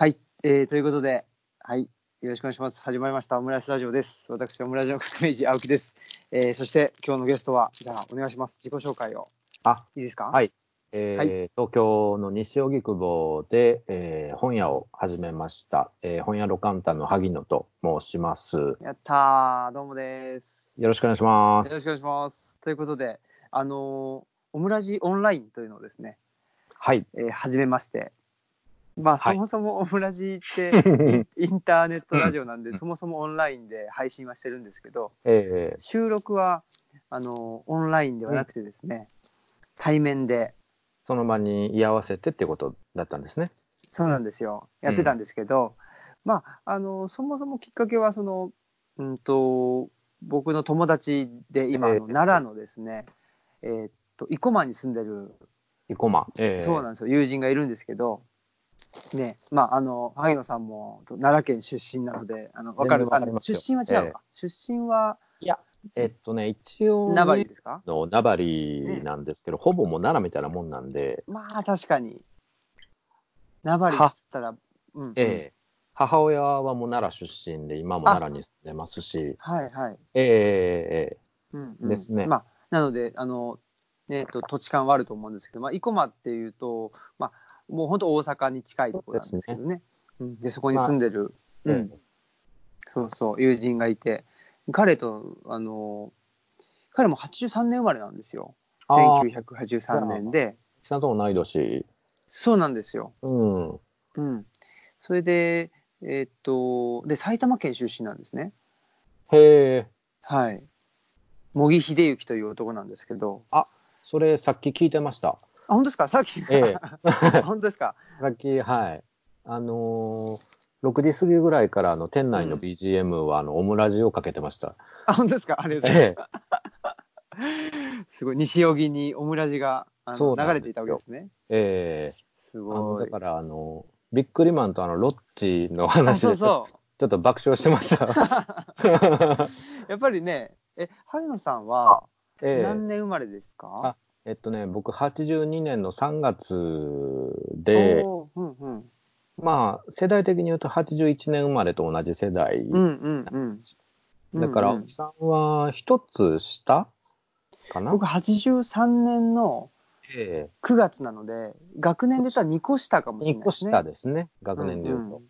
はい、えー、ということで、はい、よろしくお願いします。始まりました、オムライスラジオです。私、オムラジオの革命児、青木です。えー、そして、今日のゲストは、じゃあ、お願いします。自己紹介を。あ、いいですか？はい。えーはい東京の西荻窪で、えー本屋を始めました。えー本屋ロカンタの萩野と申します。よやったー、どうもです。ろしくお願いします。よろしくお願いします。ということで、あのーオムラジオンラインというのをですね、はい。えー始めまして、まあ、はい。そもそもオムラジって、インターネットラジオなんで、そもそもオンラインで配信はしてるんですけど、えー収録はあのオンラインではなくてですね、対面で。その場に居合わせてってことだったんですね。そうなんですよ。やってたんですけど、まああのそもそもきっかけはその、うん、と僕の友達で今、ええ。奈良のですね、えーっと生駒に住んでる、生駒。えーそうなんですよ。友人がいるんですけど。ねまあ、あの萩野さんもと奈良県出身なのであの分かるわかりますよ。出身は違うか、出身はえっとね、一応、名張ですか？の名張なんですけど、ほぼもう奈良みたいなもんなんで、まあ確かに。名張っつったらうん。うんえ。ー母親はもう奈良出身で、今も奈良に住んでますし、はいはい。えーうんうん。ですね。まあ、なので、あの、ね、と土地勘はあると思うんですけど、まあ、生駒っていうと、まあ、もう本当大阪に近いところなんですけどね。うん、で、そこに住んでる、えーうん、そうそう、友人がいて、彼と、あの、彼も83年生まれなんですよ。あー1983年で。下と同い年。そうなんですよ。うん。うん。それで、えーっと、で、埼玉県出身なんですね。へえ。はい。茂木秀幸という男なんですけど。それさっき聞いてました。あ、本当ですか？さっき。え 本当ですか？さっき、はい。あのー、6時過ぎぐらいからあの店内の BGM はあのオムラジをかけてました。あ、本当ですか？ありがとうございえます。すごい、西荻にオムラジが流れていたわけですね。ええすごい。だからあの、ビックリマンとあのロッチのあ話でちょそちょっと爆笑してました。う。やっぱりね、え、萩野さんはええ何年生まれですか、えっとね、僕82年の3月で、うんうん。まあ世代的に言うと81年生まれと同じ世代。うんうんうん。だからうんうんさんは一つ下かな？僕83年のええ9月なので、学年で言ったら2個下かもしれない2個ですね。下ですね、学年で言うと。ん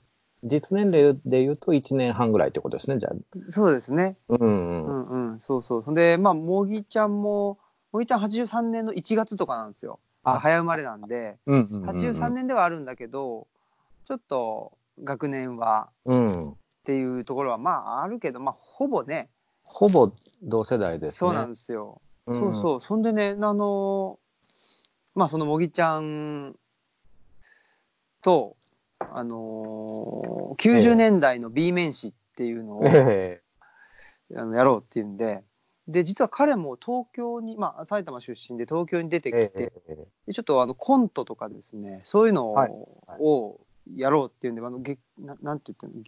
実年齢で言うと1年半ぐらいってことですね、じゃあ。うんそうですね。うんううん。んうん、そうそう。で、まあ、もぎちゃんも、もぎちゃん83年の1月とかなんですよ。あ早生まれなんで、うんうんうんうん83年ではあるんだけど、ちょっと学年はうん。っていうところはまああるけど、まあほぼね、ほぼ同世代ですね。そうなんですよ。うんそうそう。そんでね、あのまあそのもぎちゃんと、あのー90年代の B 面誌っていうのを、えあのやろうっていうんで、で、実は彼も東京に、まあ埼玉出身で東京に出てえきて、えちょっとあのコントとかですね、そういうのを,、はい。はい。をやろうっていうんで、あのげななんて言ってんの？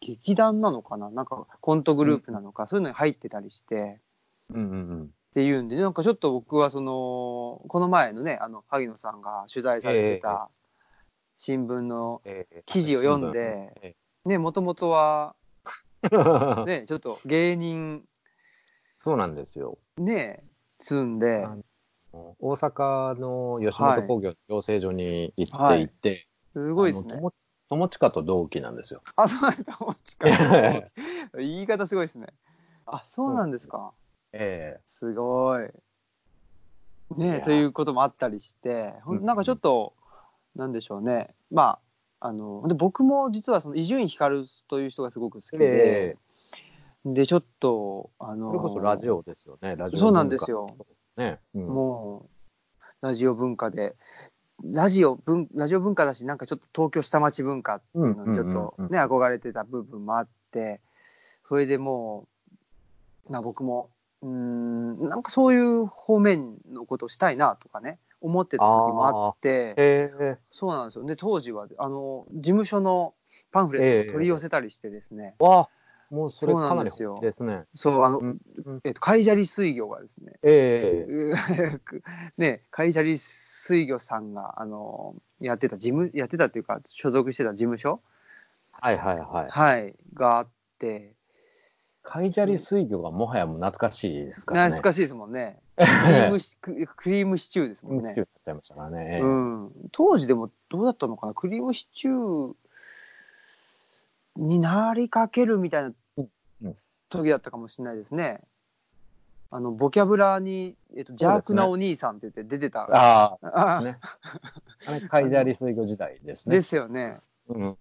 劇団なのかな？なんかコントグループなのか、そういうのに入ってたりして、うんうんうん。っていうんで、なんかちょっと僕はその、この前のね、あの、萩野さんが取材されてた新聞の、ええ記事を読んで、えね、もともとは、え ね、ちょっと芸人、そうなんですよ。ね、積んで、あ大阪の吉本興業の養成所に行ってはいいて、すごいですね。友友近と同期なんですよ。あ、そうなんだ、友近 言い方すごいですね。あ、そうなんですか。えすごい。いねやということもあったりして、なんかちょっと、なんでしょうね。まあ、あの、で僕も実はその伊集院光という人がすごく好きで、で、ちょっと、あえの、それこそラジオですよね。ラジオそうなんですよ。ね。うん。もう、ラジオ文化で、ラジオ文、ラジオ文化だし、なんかちょっと東京下町文化っていうのにちょっとうんうん。うんうんね、憧れてた部分もあって、それでもう、な僕も、うーん、なんかそういう方面のことをしたいなとかね、思ってた時もあって、ええそうなんですよ。で、当時は、あの、事務所のパンフレットを取り寄せたりしてですね、わあ、もうそれかなんりなですよ本気ですね。そう、あの、うんうんえっと、海砂利水魚がですね、えー ね、海砂利水魚さんが、あの、やってた事務、やってたっていうか、所属してた事務所、はいはいはい。はい、があって、カイジャリ水魚がもはやもう懐かしいですからね。し懐かしいですもんね。クリームシククリームシチューですもんねね。うん、当時でもどうだったのかな、クリームシチューになりかけるみたいな時だったかもしれないですね。あのボキャブラに、えっと、邪悪なお兄さんって言って出てた。あああ、ね。あれ、カイジャリ水魚時代ですね。ですよね。うんうん。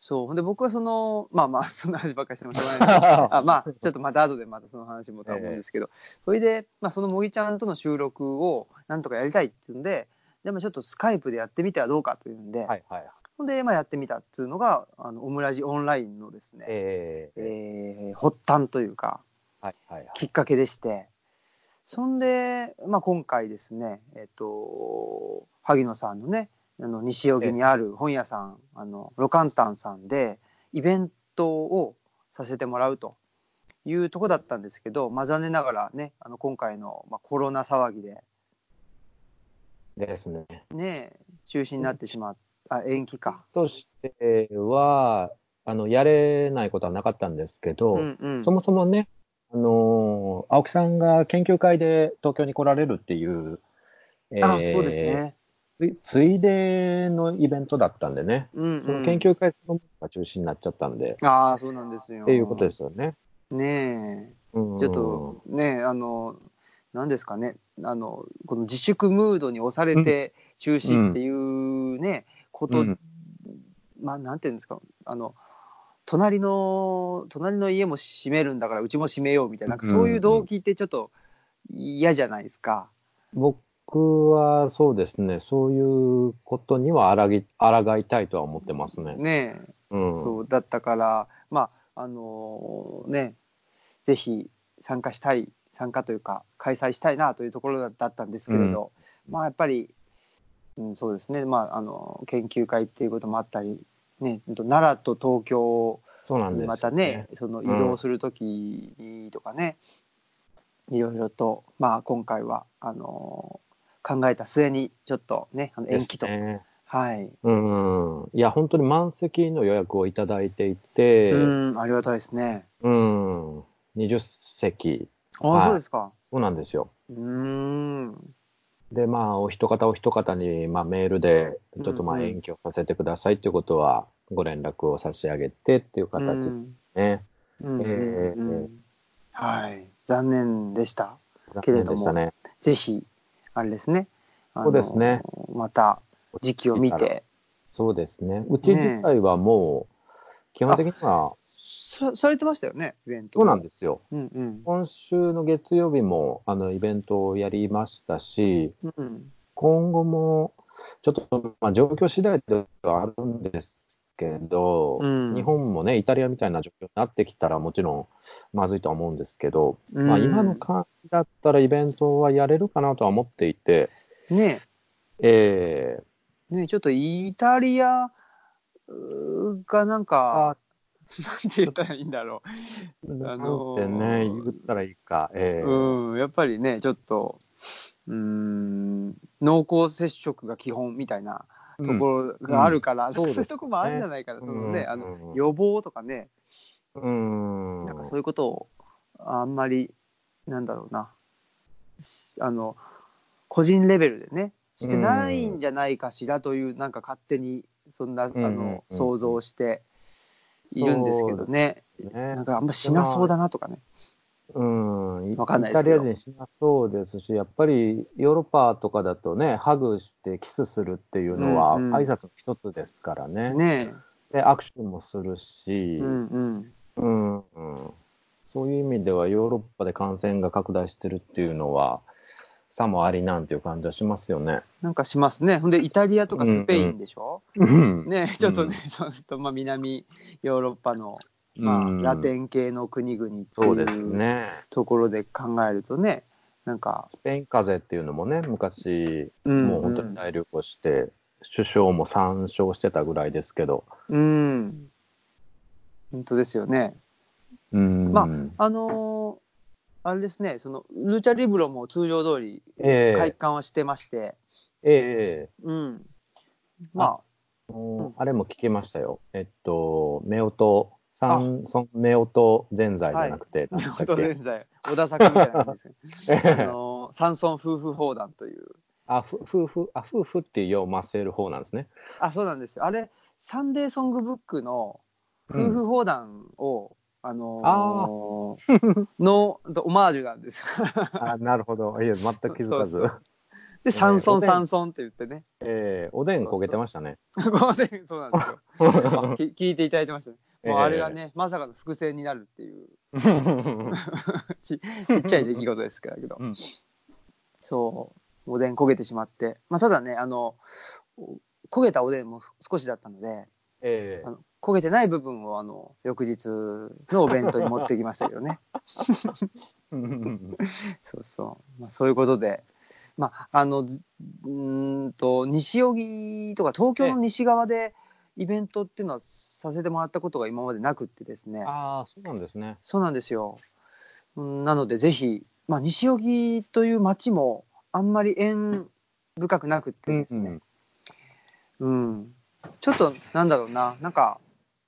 そう。ほんで僕はその、まあまあ、そんな話ばっかりしてもしょうがない あまあ、ちょっとまた後でまたその話もとは思うんですけど、それで、まあ、そのもぎちゃんとの収録をなんとかやりたいっていうんで、でもちょっとスカイプでやってみてはどうかというんで、はいはい。ほんで、まあ、やってみたっていうのが、あのオムラジオンラインのですね、えええー発端というか、はいはいはい。きっかけでして、そんで、まあ、今回ですね、えっ、と、萩野さんのね、あの西荻にある本屋さん、あのロカンタンさんでイベントをさせてもらうというとこだったんですけど、まあ、残念ながらね、あの今回の、まあ、コロナ騒ぎで、ですね。ね、中止になってしまっあ、延期か。としては、あの、やれないことはなかったんですけど、うんうんそもそもね、あのー青木さんが研究会で東京に来られるっていう、えあ、そうですね。つついでのイベントだったんでね、うんうんその研究会そのものが中止になっちゃったんで、ああ、そうなんですよ。っていうことですよね。ねえ。うんちょっとね、あの、なんですかね、あの、この自粛ムードに押されて中止っていうね、こと、うんまあ、なんていうんですか、あの、隣の、隣の家も閉めるんだから、うちも閉めようみたいな、なんかそういう動機ってちょっと嫌じゃないですか。僕はそうですね、そういうことにはあらぎ抗いたいとは思ってますね。ねえ、うん。そうだったから、まあ、あのね、ぜひ参加したい、参加というか、開催したいなというところだったんですけれど、まあ、やっぱり、うん、そうですね、まあ、あの、研究会っていうこともあったり、ね、奈良と東京にまたね、その移動するときにとかね、いろいろと、まあ、今回は、あの考えた末に、ちょっとね、あの延期と。はい。うん。いや、本当に満席の予約をいただいていて、うん、ありがたいですね。うん、20席、あ、はいそうですか。そうなんですよ。うーん。で、まあ、お一方お一方に、まあ、メールで、ちょっとまあ延期をさせてくださいっていうことは、ご連絡を差し上げてっていう形ですうんね。はい。残念でした。けれども残念でしたね。ぜひ、あれですね。そうですね。また、時期を見て。そうですね。うち自体はもう、基本的には、さされてましたよね、イベント。そうなんですよ。うんうん。今週の月曜日も、あの、イベントをやりましたし、うん今後も、ちょっと、まあ、状況次第ではあるんですけど、うん日本もね、イタリアみたいな状況になってきたら、もちろん、まずいとは思うんですけど、うんまあ、今の感じだったらイベントはやれるかなとは思っていて、ねえねちょっとイタリアがなんか、なんて言ったらいいんだろー、あのーね、言ったらいいか、えう。ーうん、やっぱりね、ちょっと、うーん、濃厚接触が基本みたいなところがあるから、うん。そういうとこもあるんじゃないかな、そのね、うん。あの予防とかね、うん。なんかそういうことをあんまり、なんだろうな、しあの、個人レベルでね、してないんじゃないかしらという、なんか勝手に、そんな、あの、うん。想像をしているんですけどね、ね。なんかあんましなそうだなとかね。うん、イわかんないイタリア人しなそうですし、やっぱりヨーロッパとかだとね、ハグしてキスするっていうのはうんうん。挨拶の一つですからね。ねで握手もするし。え、、うんうん。うんうん。そういう意味ではヨーロッパで感染が拡大してるっていうのは、さもありなんていう感じはしますよね。なんかしますね。ほんで、イタリアとかスペインでしょ、うん。ねちょっとね、う んそうすると、まあ、南ヨーロッパの、まあ、うん。ラテン系の国々っていうね。ところで考えるとね、なんか、スペイン風邪っていうのもね、昔、うんもう本当に大流行して、首相も参照してたぐらいですけど、うん、本当ですよね。うん。まあのーあれですね、そのルチャリブロも通常通りええ。開館はしてまして、ええうん、まもうあれも聞きましたよ。えっと、夫婦、三尊夫婦ぜんざいじゃなくて、あ、何でしたっ本当け現在、小田作みたいな感じですね。あの、山村夫婦砲弾という。あ、ふ夫婦、あ、夫婦っていうを増せる方なんですね。あ、そうなんですよ。あれ、サンデーソングブックの夫うん。婦砲弾を、あのー のオマージュなんですよ。あ、なるほど。いや、全く気づかず。そうで、山村山村って言ってね。えーおでん焦げてましたね。こう でそうなんですよ。聞いていただいてましたね。もうええあれがね、まさかの伏線になるっていうちちっちゃい出来事ですけど、うんそう、おでん焦げてしまって、まあ、ただね、あの、お焦げたおでんも少しだったので、えあの焦げてない部分をあの翌日のお弁当に持ってきましたけどね。ー そうそう。まあ、そういうことで、まあ、あの、ずうーんと、西荻とか東京の西側でイベントっていうのはさせてもらったことが今までなくってですね。ああ、そうなんですね。そうなんですよ。うんなので、ぜひ、まあ、西荻という町もあんまり縁深くなくってですね、うんちょっとなんだろうな、なんか、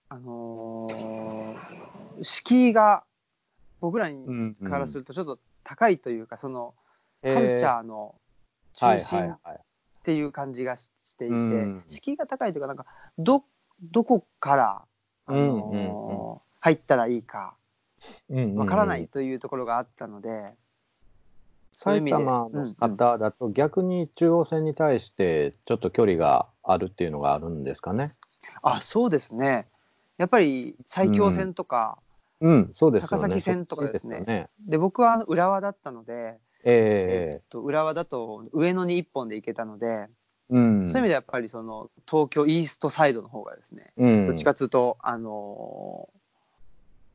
あのー敷居が僕らにうんうんからするとちょっと高いというか、そのえーカルチャーのはい中心。っていう感じがししていて、うん敷居が高いというか、なんかどどこから、あのーうんうんう入ったらいいかわわからない。というところがあったので、そういう意味で埼玉の方だと逆に中央線に対してちょっと距離があるっていうのがあるんですかね。あそうですね、やっぱり埼京線とか、うん、そうですよね。高崎線とかですね。そっちよね。で僕は浦和だったので、ええ。っと浦和だと上野に1本で行けたので、えうん。そういう意味でやっぱりその東京イーストサイドの方がですね、うん。どっちかというと、あの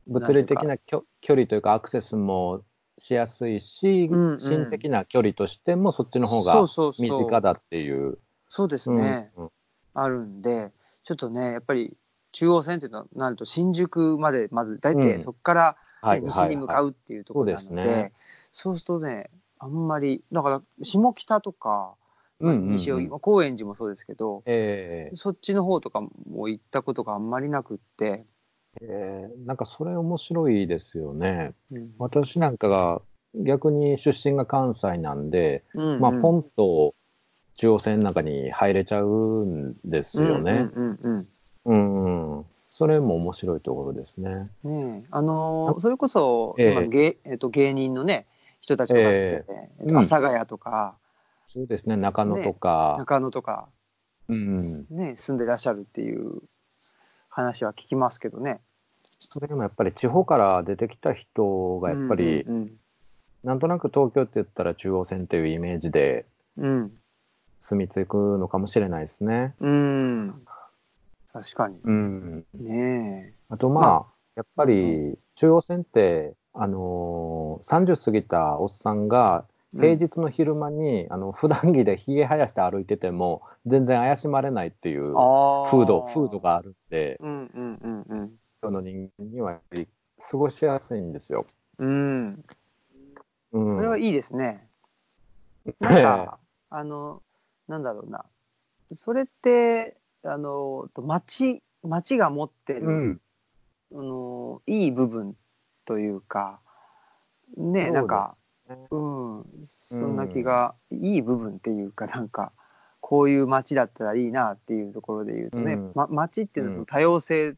物理的な距離というかアクセスもしやすいし、うんうん。心的な距離としてもそっちの方そが身近だっていう。そうですね、うん。あるんで、ちょっとね、やっぱり中央線ってなると新宿までまず大体うん。そこから、ねはい西に向かう。うっていうところなので、そうですね。そうするとね、あんまり、だから下北とか、うんうんうん。高円寺もそうですけど、ええ。そっちの方とかも行ったことがあんまりなくって、ええ。なんかそれ面白いですよね。うん。私なんかが逆に出身が関西なんで、うんまあ、ポンと中央線の中に入れちゃうんですよね。うんうんうんうん、うん。それも面白いところですね。うん。ねえあのーそれこそ、ええ。今芸えっと芸人のね、人たちとかって、ええ。っと阿佐ヶ谷とか、そうですね、中野とか、中野とか、うん。ね、住んでらっしゃるっていう話は聞きますけどね。それでもやっぱり地方から出てきた人がやっぱり、うんうんなんとなく東京って言ったら中央線というイメージでうん、住み着くのかもしれないですね。うん、うん確かに。うん。ねあとまあ、まやっぱり中央線って、あのー30過ぎたおっさんがえ。平日の昼間に、あの普段着でひげ生やして歩いてても全然怪しまれないっていう風土、風土。があるんで、うんうんうんうん。その人間にはやっぱり過ごしやすいんですよ。うん、うん。それはいいですね。なんか、あの、なんだろうな。それって、あの、と町、町が持ってる、うん。あの、いい部分というか、ね、なんか、そうん、そんな気が、いい部分っていうか、なんか、こういう街だったらいいなっていうところで言うとね、うん。ま、街っていうのうん。は多様性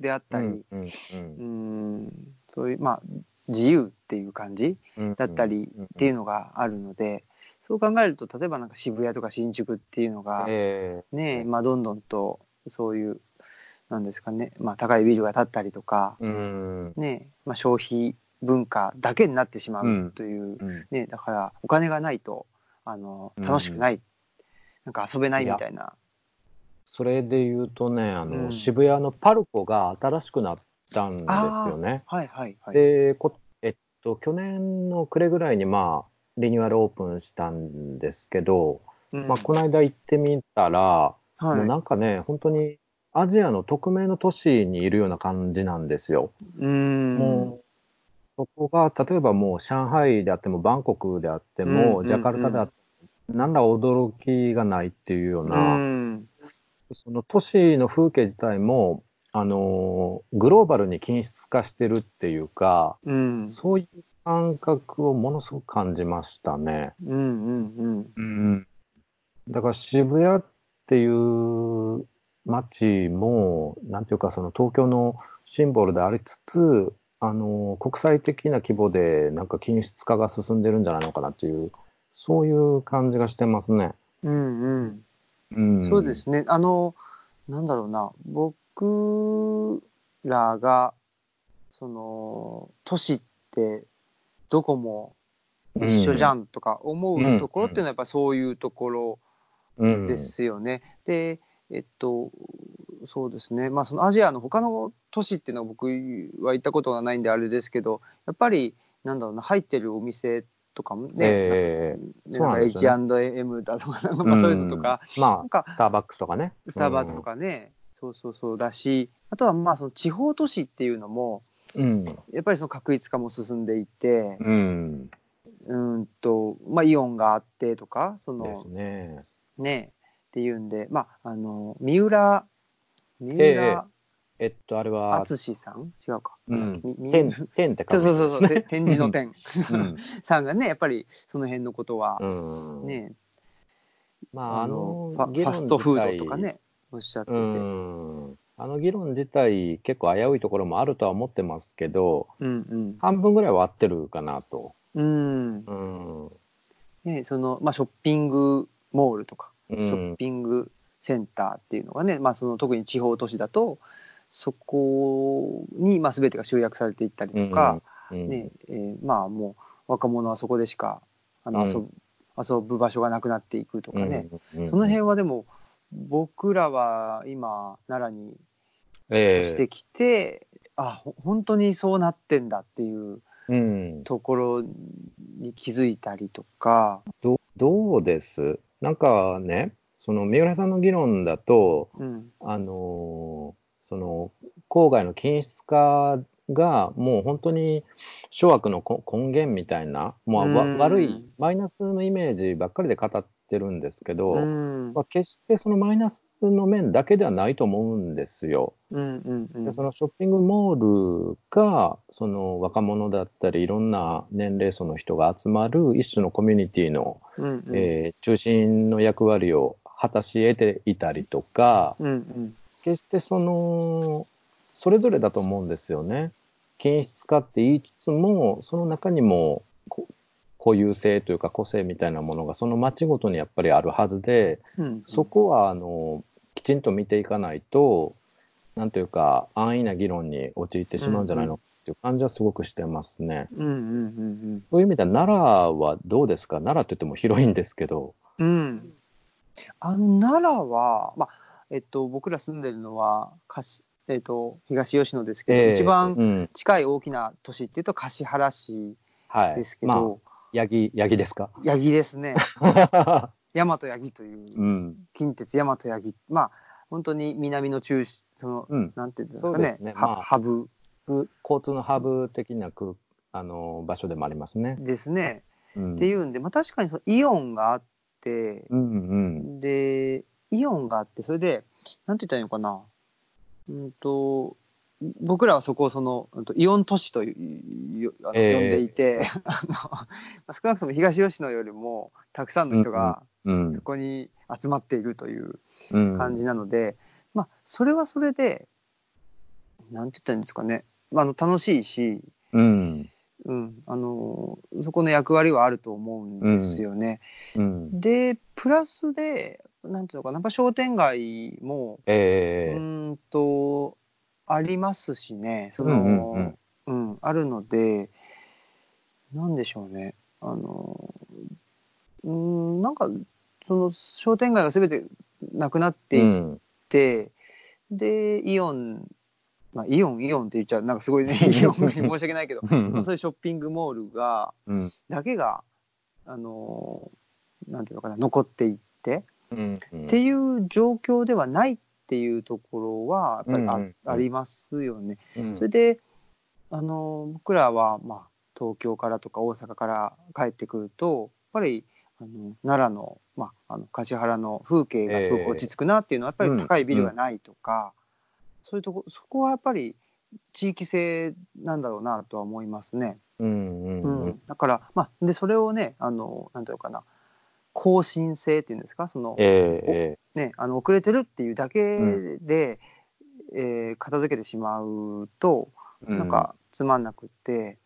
であったり、うんうんうん、そういう、まあ、自由っていう感じうん。だったりっていうのがあるので、そう考えると、例えばなんか渋谷とか新宿っていうのが、えね、まあ、どんどんとそういう、なんですかね、まあ、高いビルが建ったりとか、えうん。ね、まあ、消費文化だけになってしまうという、うん。ね、だからお金がないとあのうん。楽しくない、なんか遊べないみたいな。それで言うとね、あの、うん。渋谷のパルコが新しくなったんですよね。はいはいはい。でこ、えっと、去年の暮れぐらいに、まあ、リニューアルオープンしたんですけど、うん。まあ、この間行ってみたら、はい。もうなんかね、本当にアジアの匿名の都市にいるような感じなんですよ。うん。もう、そこが、例えばもう上海であっても、バンコクであっても、うんジャカルタであっても、なんら驚きがないっていうよううな、ん。その都市の風景自体も、あのーグローバルに均質化してるっていうか、うん。そういう感覚をものすごく感じましたね。うんうんうん。うん。だから渋谷っていう街も、なんていうかその東京のシンボルでありつつ、あの、国際的な規模でなんか均質化が進んでるんじゃないのかなっていう、そういう感じがしてますね。うんうん。うん。そうですね。あの、なんだろうな、僕らが、その、都市ってどこも一緒じゃんとか思うところっていうのはやっぱそういうところうん。ですよね。で、えっと、そうですね、まあ、そのアジアの他の都市っていうのは僕は行ったことがないんであれですけど、やっぱり、なんだろうな、入ってるお店とかもね、ええねそうな H&M だとか、なんかまあそういうのとか、うんまなんかあ、スターバックスとかね。スターバックスとかね、そうそうそうだし、あとはまあその地方都市っていうのも、うん。やっぱりその確立化も進んでいて、うん。うんと、まあイオンがあってとか、そのですね。ね、っていうんで、まあ、あの、三浦、三え浦えっと、あれは、淳さん？違うか。うん天、天ってそう書そうそうそう、て展示の天うん。さんがね、やっぱりその辺のことは、うん。ね、まあ、ああのの、ファファストフードとかね、おっしゃってて。ううんん。あの議論自体、結構危ういところもあるとは思ってますけど、うん。半分ぐらいは合ってるかなと。うん。うん。ね、その、まあ、ショッピングモールとか、うショッん。ピングセンターっていうのがね、まあ、その特に地方都市だと、そこに、まあ、全てが集約されていったりとか、うん、ねえーまあもう若者はそこでしかあのうん遊ぶ,、遊ぶ場所がなくなっていくとかね、うん、その辺はでも僕らは今奈良にええ。してきて、あほ本当にそうなってんだっていううん、ところに気づいたりとか、どどうです？なんかね、その三浦さんの議論だと、うん。あのーその郊外の均質化がもう本当に諸悪のこ根源みたいな、もうわうん。悪い、マイナスのイメージばっかりで語ってるんですけど、うんまあ、決してそのマイナスの面だけではないと思うんですよ。うんうんうんでそのショッピングモールがその若者だったりいろんな年齢層の人が集まる一種のコミュニティの、うんうんえー中心の役割を果たし得ていたりとかうんうん決してそのそれぞれだと思うんですよね。均質化って言いつつもその中にもこ固有性というか個性みたいなものがその街ごとにやっぱりあるはずで、うんそこはあのきちんと見ていかないと、なんというか、安易な議論に陥ってしまうんじゃないのかっていう感じはすごくしてますね。うんうんそういう意味では、奈良はどうですか？奈良って言っても広いんですけど。うんうんあの奈良は、まあえっと、僕ら住んでるのはかし、えっと、東吉野ですけど、えー一番うん、近い大きな都市っていうと橿原市はい。ですけまあ、ど、ヤギ、ヤギですか？八木ですね。大和八木といううん。近鉄大和八木まあ本当に南の中心その、うん。なんていうんですそかね。ねまあはハブ。交通のハブ的な空あの場所でもありますね。ですね、うん、っていうんで、まあ、確かにそのイオンがあって、うんうん。でイオンがあってそれでなんて言ったらいいのかな。うんと僕らはそこをそのイオン都市というあのええ呼んでいて、あのまあ少なくとも東吉野よりもたくさんの人がうんそこに集まっているといううん。感じなので、まあそれはそれでなんて言ったらいいんですかね、まあ、あの楽しいし、うん。うん、あのそこの役割はあると思うんですよね。うん。でプラスでなんていうのかなやっぱ商店街もええうーんとありますしねそうんうんの、うんあるのでなんでしょうねあのうーんなんかその商店街が全てなくなってういっん。て、でイオンまあ、イオンイオンって言っちゃうなんかすごいね イオンに申し訳ないけど、まあそういうショッピングモールがうん。だけがあのなんていうのかな残っていって、うん。うんっていう状況ではないっていうところはやっぱりあ,、りますよね。うんそれであの僕らは、まあ、東京からとか大阪から帰ってくるとやっぱりあの奈良の,、まあ、あの橿原の風景がすごく落ち着くなっていうのはやっぱり高いビルがないとか、そういうとこそこはやっぱり地域性なんだろうなとは思いますね。うんうんううんん。だから、まあ、でそれをねあのなんていうのかな更新性っていうんですか？その、ええね、あの遅れてるっていうだけで、えー片付けてしまうとええなんかつまんなくって、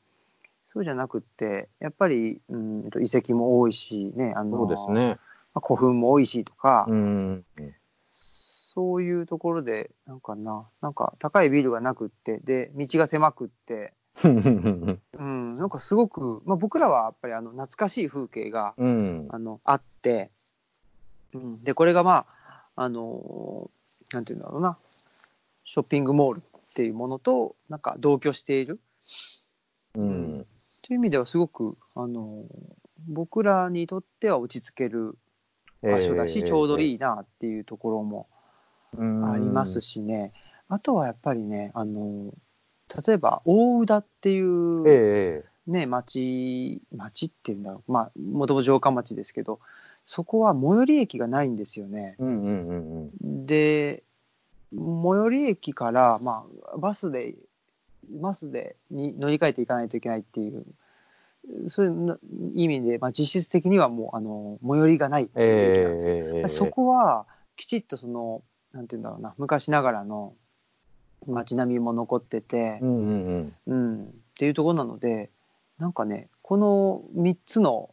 そうじゃなくってやっぱりうんと遺跡も多いしねあのそうですね。まあ古墳も多いしとか、うん。そういうところでなんかななんか高いビルがなくってで道が狭くって、うん。うん、なんかすごく、まあ、僕らはやっぱりあの懐かしい風景がうん。あのあって、うん、でこれがまああのなんていうんだろうな。ショッピングモールっていうものとなんか同居している。うん。という意味ではすごくあの僕らにとっては落ち着ける場所だし、ちょうどいいいなっていうところもあありますしね、あとはやっぱりねあの例えば大宇田っていう、ええね、町町っていうんだろうまあもともと城下町ですけどそこは最寄り駅がないんですよね。うんうんうんうん。で最寄り駅から、まあ、バスでバスでに乗り換えていかないといけないっていうそういう意味で、まあ、実質的にはもうあの最寄りがないっていう駅なんですよええそこはきちっとそのなんていうんだろうな昔ながらの街並みも残っててう、んうんうん。うんっていうところなのでなんかねこの3つの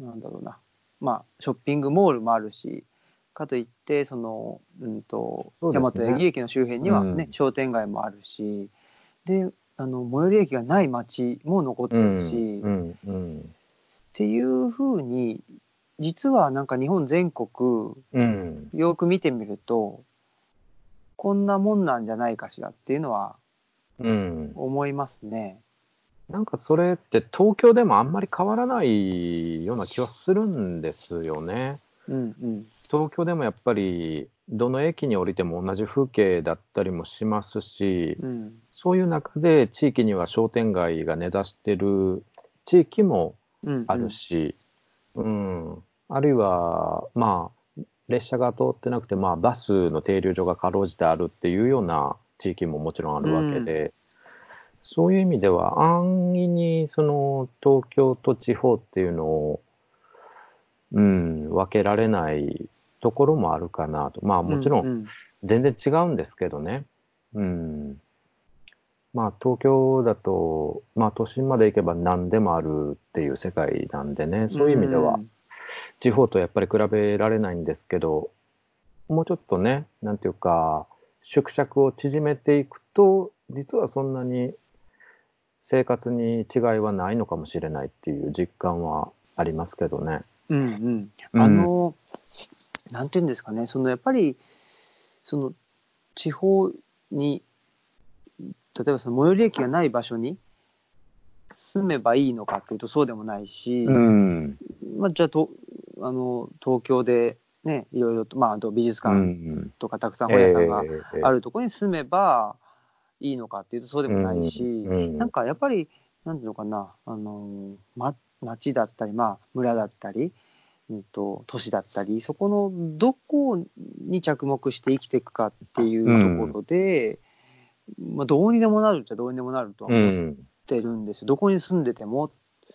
なんだろうなまあショッピングモールもあるしかといってその、うんと大和八木駅の周辺にはね、うん商店街もあるしであの最寄り駅がない街も残ってうんるし、うんうん。っていうふうに実はなんか日本全国うん。よく見てみるとこんなもんなんじゃないかしらっていうのはうん。思いますね。なんかそれって東京でもあんまり変わらないような気はするんですよね。うんうん東京でもやっぱりどの駅に降りても同じ風景だったりもしますし、うんそういう中で地域には商店街が根ざしてる地域もうんあるし、うん、あるいは、まあ、列車が通ってなくて、まあ、バスの停留所がかろうじてあるっていうような地域ももちろんあるわけで、そういう意味では安易にその東京と地方っていうのを、うん、分けられないところもあるかなと。まあもちろうんん全然違うんですけどね。うん。まあ東京だと、まあ都心まで行けば何でもあるっていう世界なんでね、そういう意味ではん地方とやっぱり比べられないんですけど、もうちょっとね、なんていうか、縮尺を縮めていくと、実はそんなに生活に違いはないのかもしれないっていう実感はありますけどね。うんうんうんあの、なんていうんですかねそのやっぱりその地方に例えばその最寄り駅がない場所に住めばいいのかっていうとそうでもないし、ん。まあ、じゃあとあの東京でねいろいろと、まあ、あと美術う館ん。とかたくさん本屋さんがええ。あるところに住めばいいのかっていうとそうでもないし、うんうん。なんかやっぱりなんていうのかなあの、ま、町だったり、まあ、村だったり、うん、と都市だったりそこのどこに着目して生きていくかっていうところで、まあ、どうにでもなるっちゃどうにでもなるとはっん。てるんですよ、どこに住んでても、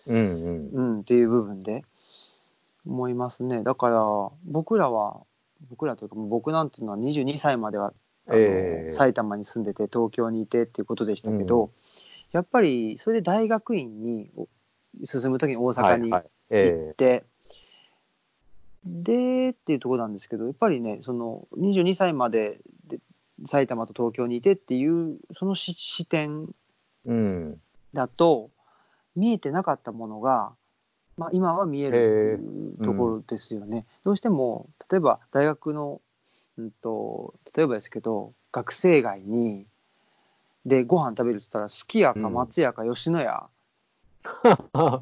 うんうん。うん、っていう部分で。思いますね。だから僕らは僕らというか僕なんていうのは22歳まではええ。埼玉に住んでて東京にいてっていうことでしたけど、うん。やっぱりそれで大学院にお進む時に大阪にはいはい。行え。って、でっていうところなんですけどやっぱりねその22歳までで埼玉と東京にいてっていうその視視点えうん。だと見えてなかったものが、まあ、今は見えるっていうところですよね。どうしても例えば大学の、うん、と例えばですけど学生街にでご飯食べるって言ったらすき家かうん松屋か吉野家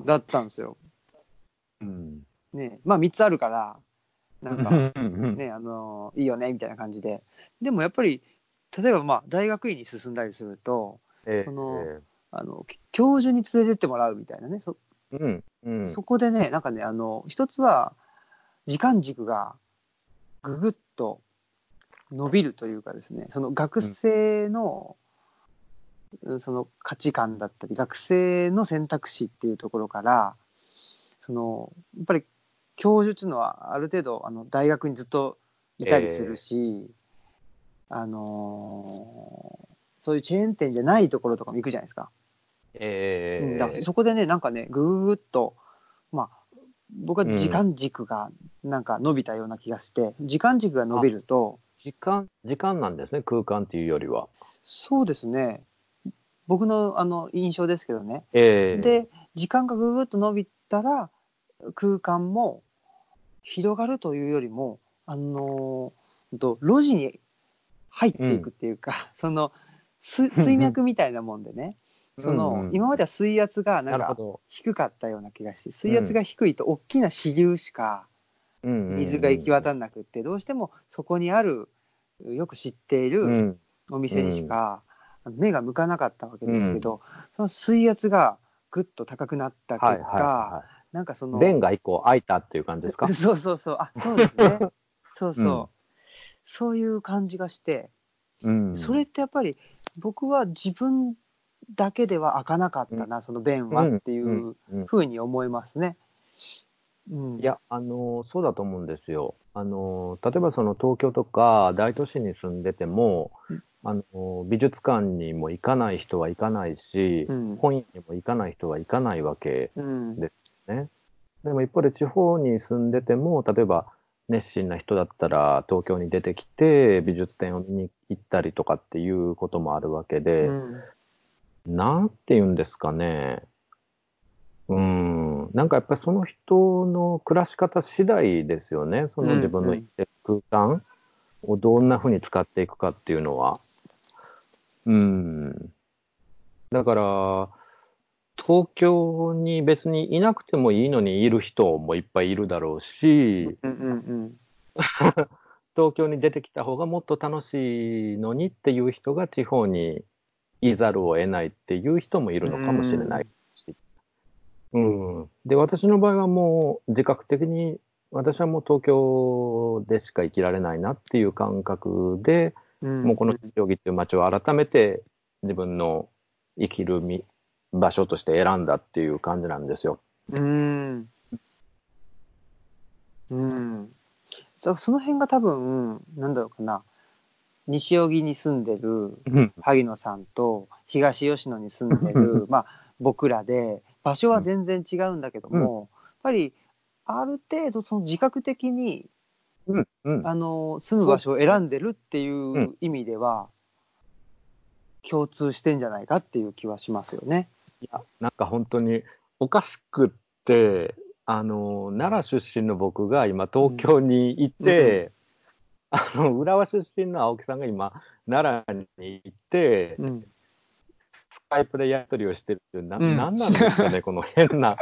だったんですよ。うん。ねまあ3つあるからなんかうんねあのいいよねみたいな感じででもやっぱり例えばまあ大学院に進んだりするとええそのあのき教授に連れてってもらうみたいなねそうん。うん。そこでね、なんかね、あの、一つは、時間軸がぐぐっと伸びるというかですね、その学生の、うんその価値観だったり、学生の選択肢っていうところから、その、やっぱり教授っていうのはある程度、あの、大学にずっといたりするし、あのーそういうチェーン店じゃないところとかも行くじゃないですか。えうんだからー。そこでね、なんかね、ぐーぐっと、まあ、僕は時間軸がなんか伸びたような気がして、時間軸が伸びると、時間、時間なんですね、空間っていうよりは。そうですね、僕のあの印象ですけどね、ええ。で、時間がぐーぐっと伸びたら、空間も広がるというよりも、あのーと路地に入っていくっていうか、そのす水脈みたいなもんでね、その、今までは水圧がなんるほど。低かったような気がして、水圧が低いと大きな支流しか水が行き渡る。らなくって、どうしてもそこにある、よく知っていうるん。お店にしか目が向かなかったわけですけど、その水圧がぐっと高くなった結はい果、はなんかその。弁が一個開いたっていう感じですか？そうそうそう、あ、そうですね。そうそう、うんそういう感じがして、うん。それってやっぱり僕は自分だけでは開かなかったな、その弁はっていううん。うん。ふうに思いますね。うん、いや、あの、そうだと思うんですよ。あの、例えばその東京とか大都市に住んでても、あの、美術館にも行かない人は行かないし、うん。本屋にも行かない人は行かないわけうん、でね。でも一方で地方に住んでても、例えば熱心な人だったら東京に出てきて美術展を見に行ったりとかっていうこともあるわけで、うんなんて言うんですかね。うん。なんかやっぱりその人の暮らし方次第ですよね。その自分の空間をどんな風に使っていくかっていうのは。うん。だから、東京に別にいなくてもいいのにいる人もいっぱいいるだろうし、うんうん 東京に出てきた方がもっと楽しいのにっていう人が地方にいざるを得ないっていう人もいるのかもしれないし。うん。で、私の場合はもう自覚的に私はもう東京でしか生きられないなっていう感覚で、うん、もうこの吉荻っていう街を改めて自分の生きるみ場所として選んだっていう感じなんですよ。うん。うん。そその辺が多分、なんだろうかな、西荻に住んでるうん。萩野さんと東吉野に住んでる、まあ、僕らで、場所は全然違うんだけども、やっぱり、ある程度、その自覚的に、うん。うん。あの、住む場所を選んでるっていううん意味では、共通してんじゃないかっていう気はしますよね。いや、なんか本当におかしくって、あの、奈良出身の僕が今東京にいて、あの、浦和出身の青木さんが今奈良に行って、うん。スカイプでやり取りをしてるっていう、な、うんなんなんですかね、この変な。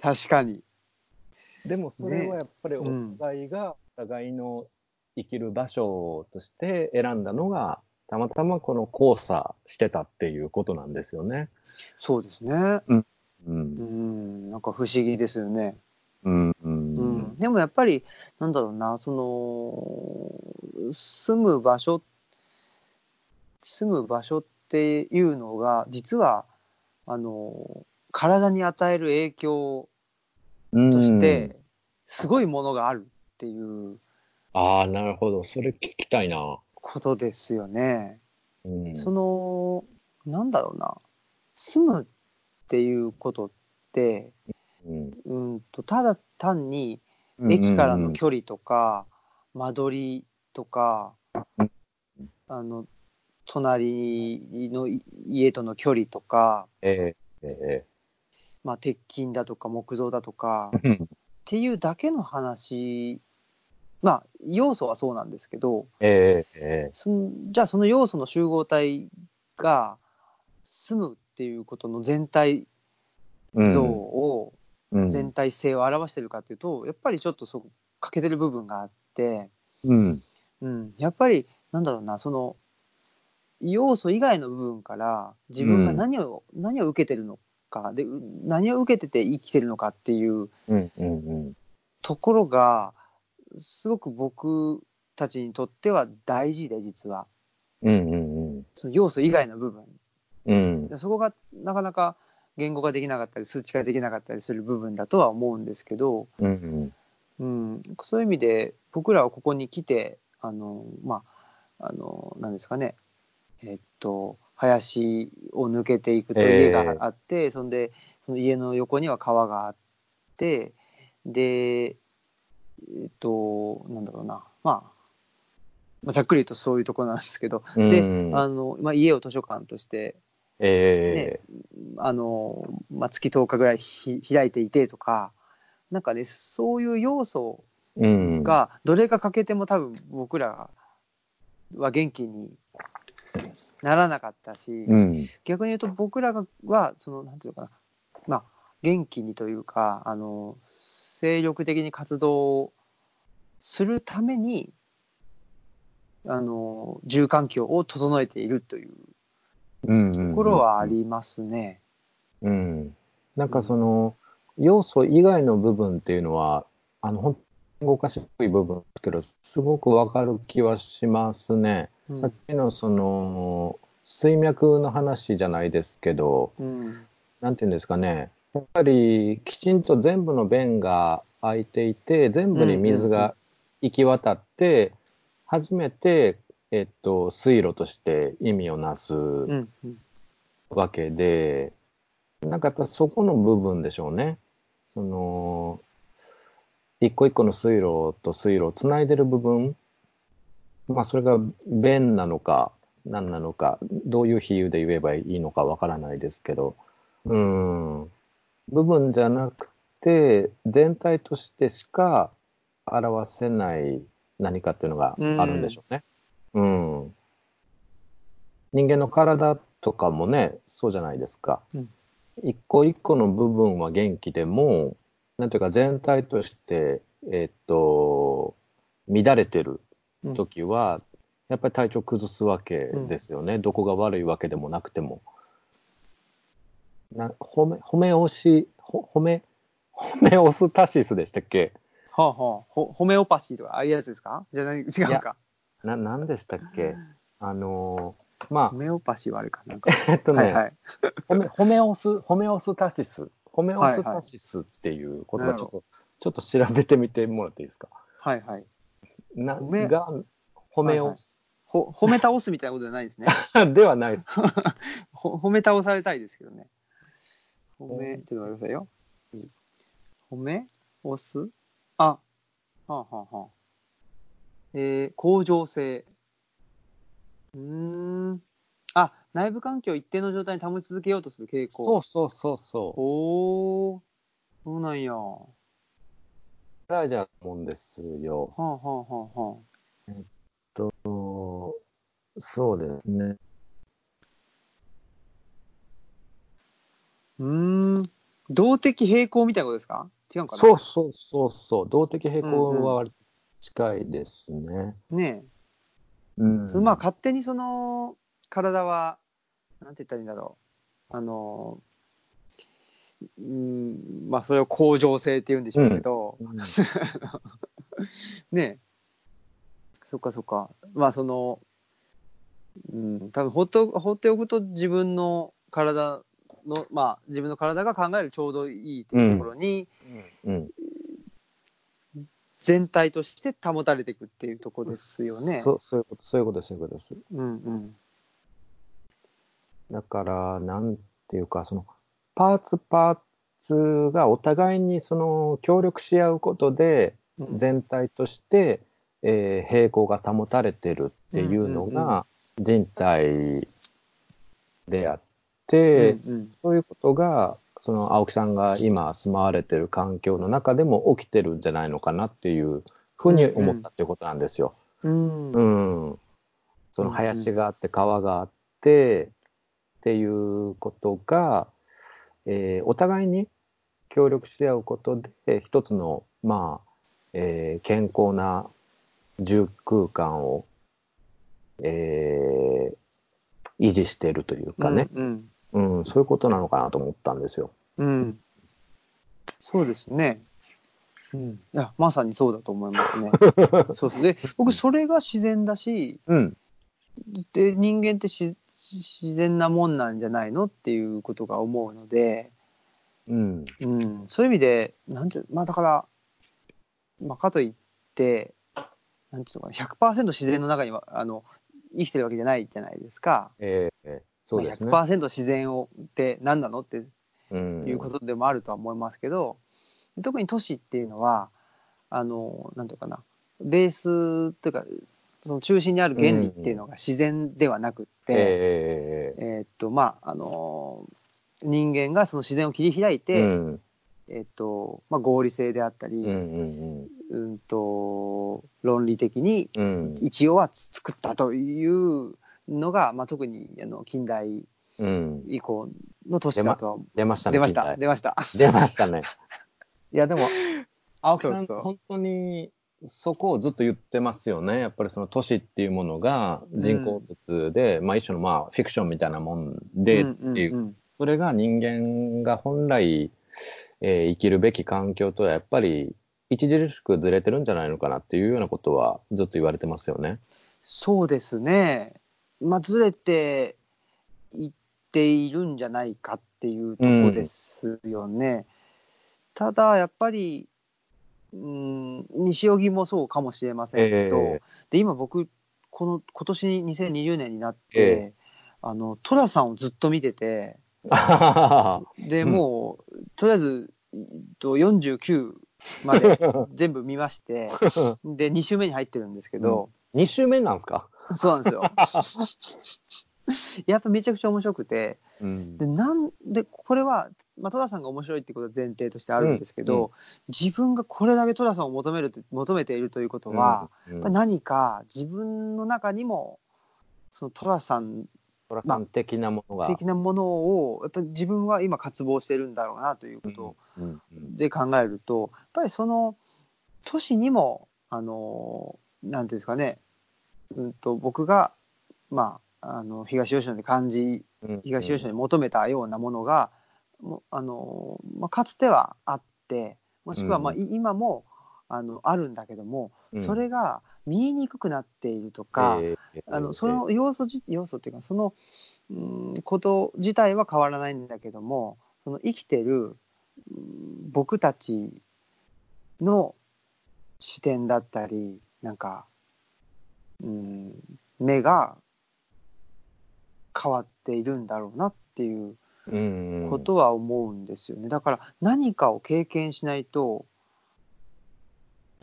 確かに。でもそれはやっぱりおうん互いが、お互いの生きる場所として選んだのが、たまたまこの交差してたっていうことなんですよね。そうですね。う。うんん、なんか不思議ですよね。うん。うん。うん、でもやっぱり、なんだろうな、その、住む場所、住む場所っていうのが、実は、あの、体に与える影響うんとして、すごいものがあるっていうああ、なるほど。それ聞きたいな。ことですよね。うん。その、なんだろうな、住むっていうことって、うん、うんと、ただ単に、駅からの距離とか、間取りとかうん、あの、隣の家との距離とか、えええまあ、鉄筋だとか木造だとか、っていうだけの話、まあ、要素はそうなんですけど、えええそのじゃあその要素の集合体が住むっていうことの全体え像を、うん全体性を表してるかというと、やっぱりちょっとそこ欠けてる部分があって、うん。うん、やっぱり、なんだろうな、その、要素以外の部分から、自分が何を、何を受けてるのかでう何を受けてて生きてるのかっていううんうんうん。ところがすごく僕たちにとっては大事で実はうんうんその要素以外の部分うん。うん。でそこがなかなか言語化できなかったり数値化できなかったりする部分だとは思うんですけど、うんうん、そういう意味で僕らはここに来てあのまああの何ですかね。えっと林を抜けていくと家があって、そんでその家の横には川があってでえっとなんだろうな。まあまあざっくり言うとそういうところなんですけど、うん。でうん。あの、まあ、家を図書館としてえあの、まあ、月10日ぐらいひ開いていてとか、なんかね、そういう要素。が、どれが欠けても多分僕らは元気にならなかったし、うん。逆に言うと僕らがは、その、なんていうのかな、まあ、元気にというか、あの、精力的に活動するために、あの、住環境を整えているといううん。ところはありますね。うん。なんかその、要素以外の部分っていうのは、あの、本当に動かしい部分ですけど、すごくわかる気はしますね。うんさっきのその、水脈の話じゃないですけど、うんなんていうんですかね、やっぱりきちんと全部の弁が開いていて、全部に水が行き渡って、初めて、えっと、水路として意味をなすうんうんわけで、なんかやっぱそこの部分でしょうね。その、一個一個の水路と水路をつないでる部分、まあそれが弁なのか何なのか、どういう比喩で言えばいいのかわからないですけど、うん、部分じゃなくて、全体としてしか表せない何かっていうのがあるんでしょうね。うん。人間の体とかもね、そうじゃないですか。うん一個一個の部分は元気でも、なんていうか全体として、えっと、乱れてるうん時は、やっぱり体調崩すわけですよね。どこが悪いわけでもなくても。な褒め、褒め押し、ほ褒め、褒めオスタシスでしたっけ？はあはあ、ほホメオパシーとか、ああいうやつですか？じゃない違うか。な、なんでしたっけ？あのーまホメオパシーはあれかなんか。あ、えっとね、はいはい。ホメホメオス、ホメオスタシス、ホメオスはいはいタシスっていう言葉ちょっと、ちょっと調べてみてもらっていいですか？はいはい。な、が、ホメオス、ほ褒め倒すみたいなことじゃないですね。ではないです。ほ褒め倒されたいですけどね。褒め、ちょっと待ってくださいよ。褒め押す？あ、はあはあはあ。えー、向上性。うーん。あ、内部環境を一定の状態に保ち続けようとする傾向。そうそうそうそおー、そうなんや。はう。大事なもんですよ。あはあはあはあ。と、そうですね。うーん。動的平衡みたいなことですか？違うかな？そうそうそうそう。動的平衡は割と近いですね。ねうんえ。まあ勝手にその体は、なんて言ったらいいんだろう。あの、うん、まあそれを向上性って言うんでしょうけど、うん ねえ。そっかそっか。まあその、うん、多分放ってお放っておくと自分の体の、まあ自分の体が考えるちょうどいいというところに、うん。全体として保たれていくっていうところですよね。そうそういうこと、そういうことです、そういうことです。うんうん。だから、なんていうか、その、パーツパーツがお互いにその協力し合うことで、うん全体として、えー平衡が保たれてるっていうのが人体であって、うんうんそういうことが、その青木さんが今住まわれてる環境の中でも起きてるんじゃないのかなっていうふうに思ったっていうことなんですよ。うん。うん。その林があって川があってっていうことが、えーお互いに協力し合うことで一つの、まあ、えー健康な住空間を、えー維持しているというかね、うんうん、そういうことなのかなと思ったんですよ。うん。そうですね。うん。いや、まさにそうだと思いますね。そうですね。僕、それが自然だし、うん。で、人間ってし自然なもんなんじゃないのっていうことが思うので、うん。うん、そういう意味で、なんていうまあだから、まあ、かといって、なんていうのかな、100%自然の中にはあの生きてるわけじゃないじゃないですか。ええそうですね。まあ100%自然をって何なの？ってうん。いうことでもあるとは思いますけど、特に都市っていうのは、あの、なんていうかな、ベースというか、その中心にある原理っていうのが自然ではなくって、えええーっと、まあ、あの、人間がその自然を切り開いえて、うん。えっと、まあ、合理性であったり、うんうんうんと、論理的にうん。うん。一応は作ったというのが、まあ、特にあの近代うん。以降の都市だとは、出ましたね。出ました、出ました。出ましたね。いや、でも、青木さん、そうそう本当にそこをずっと言ってますよね。やっぱりその都市っていうものが人工物で、まあ一種のまあフィクションみたいなもんでっていう、んんんそれが人間が本来、えー生きるべき環境とはやっぱり著しくずれてるんじゃないのかなっていうようなことはずっと言われてますよね。そうですね。まあ、ずれていっているんじゃないかっていうところですよね。ただ、やっぱり、うん、西荻もそうかもしれませんけど、えで今僕この今年2020年になって、えあの寅さんをずっと見ててあで、うん。もうとりあえずえっと49まで全部見まして で2週目に入ってるんですけど、2週目なんですか、そうなんですよ。やっぱめちゃくちゃ面白くてうんでなんでこれは、まあ、寅さんが面白いっていうことは前提としてあるんですけど、うんうん自分がこれだけ寅さんを求めると求めているということは、うんやっぱり何か自分の中にもその寅さん寅さん的なものが。的なものをやっぱり自分は今渇望してるんだろうなということうんうんで考えるとやっぱりその都市にもあのなんていうんですかね、うん、と僕がまああの東吉野で感じうん東吉野に求めたようなものが、もあのまあ、かつてはあってもしくはまあ、うんい今もあのあるんだけども、うん。それが見えにくくなっているとか、えーあのその要素じ要素っていうかその、うん、こと自体は変わらないんだけどもその生きてる、うん僕たちの視点だったりなんか、うん、目が変わっているんだろうなっていうことは思うんですよね。だから何かを経験しないと、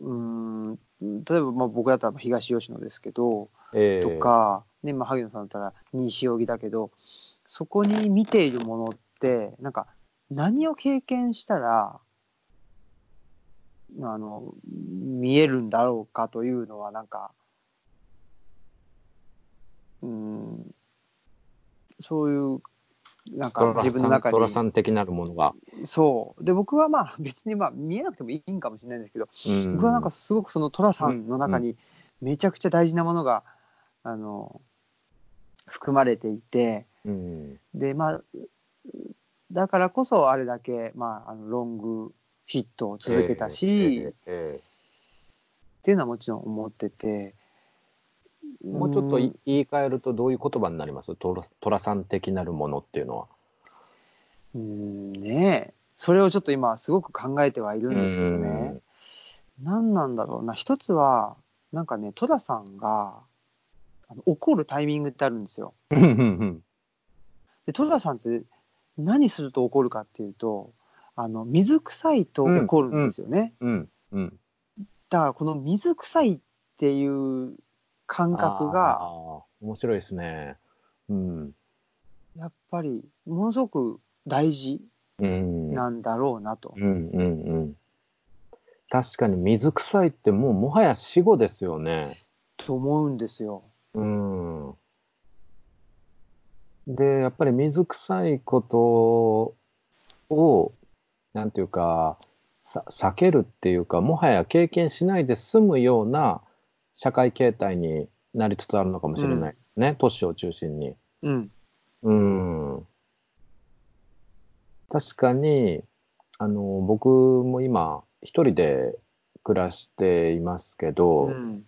うーん、例えばまあ僕だったら東吉野ですけど、えーとか、ね、まあ萩野さんだったら西荻だけど、そこに見ているものって、なんか何を経験したら、あの、見えるんだろうかというのは、なんか、うーん、そういう、なんか自分の中に。寅さん的なるものが。そう。で、僕はまあ別にまあ見えなくてもいいんかもしれないんですけど、うん。僕はなんかすごくその寅さんの中にめちゃくちゃ大事なものが、あの、含まれていて、うん。で、まあ、だからこそあれだけ、まあ、あのロングヒットを続けたし、えーえっていうのはもちろん思ってて、ーもうちょっと言い換えるとどういう言葉になります？寅寅さん的なるものっていうのは。うんねえそれをちょっと今すごく考えてはいるんですけどね。何なんだろうな一つはなんかね戸田さんがあの怒るタイミングってあるんですよ。で戸田さんって何すると怒るかっていうとあの水臭いと怒るんですよね。だからこの水臭いっていう感覚が面白いですね。うん。やっぱりものすごく大事うん。なんだろうなと。うんうんうん。確かに水臭いってもうもはや死語ですよね。と思うんですよ。うん。で、やっぱり水臭いことを、なんていうか、さ避けるっていうか、もはや経験しないで済むような社会形態になりつつあるのかもしれないですね、都市を中心に。うん。うん。確かに、あの、僕も今、一人で暮らしていますけど、うん。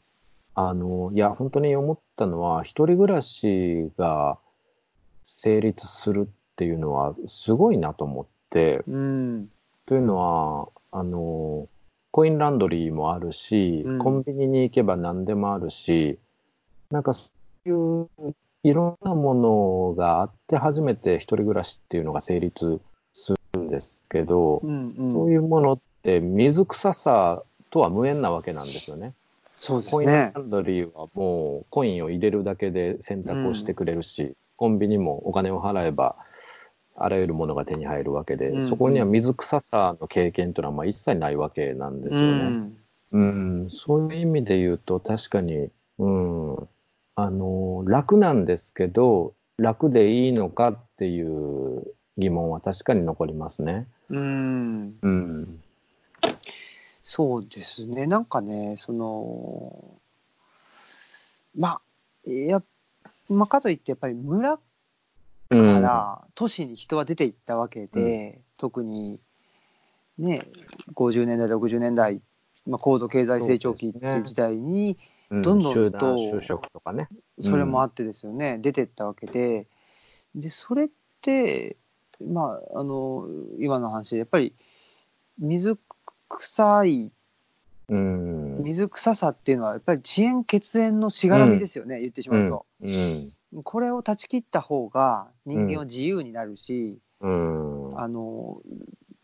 あの、いや、本当に思ったのは、一人暮らしが成立するっていうのはすごいなと思って、うん。というのは、あの、コインランドリーもあるし、うんコンビニに行けば何でもあるし、なんかそういういろんなものがあって初めて一人暮らしっていうのが成立するんですけどう、ん。うん。そういうものって水臭さとは無縁なわけなんですよね。そうですコインねラ。ンドリーはもうコインを入れるだけで洗濯をしてくれるし、コンビニもお金を払えばあらゆるものが手に入るわけで、うんそこには水臭さの経験というのはまあ一切ないわけなんですよね。うん、そういう意味で言うと確かに、うん、あの、楽なんですけど、楽でいいのかっていう疑問は確かに残りますね。うん。うん。うん。そうですね。なんかね、その、まあ、いや、まあ、かといって、やっぱり村かうんら都市に人は出ていったわけで、特に、ね、50年代、60年代、まあ、高度経済成長期っていう時代に、うんどんどんと就職とかね。それもあってですよね、出てったわけで、で、それって、まあ、あの、今の話で、やっぱり、水臭い、うん。水臭さっていうのは、やっぱり遅延血縁のしがらみですよね、言ってしまうと。うん。これを断ち切った方が人間は自由になるし、うん。あの、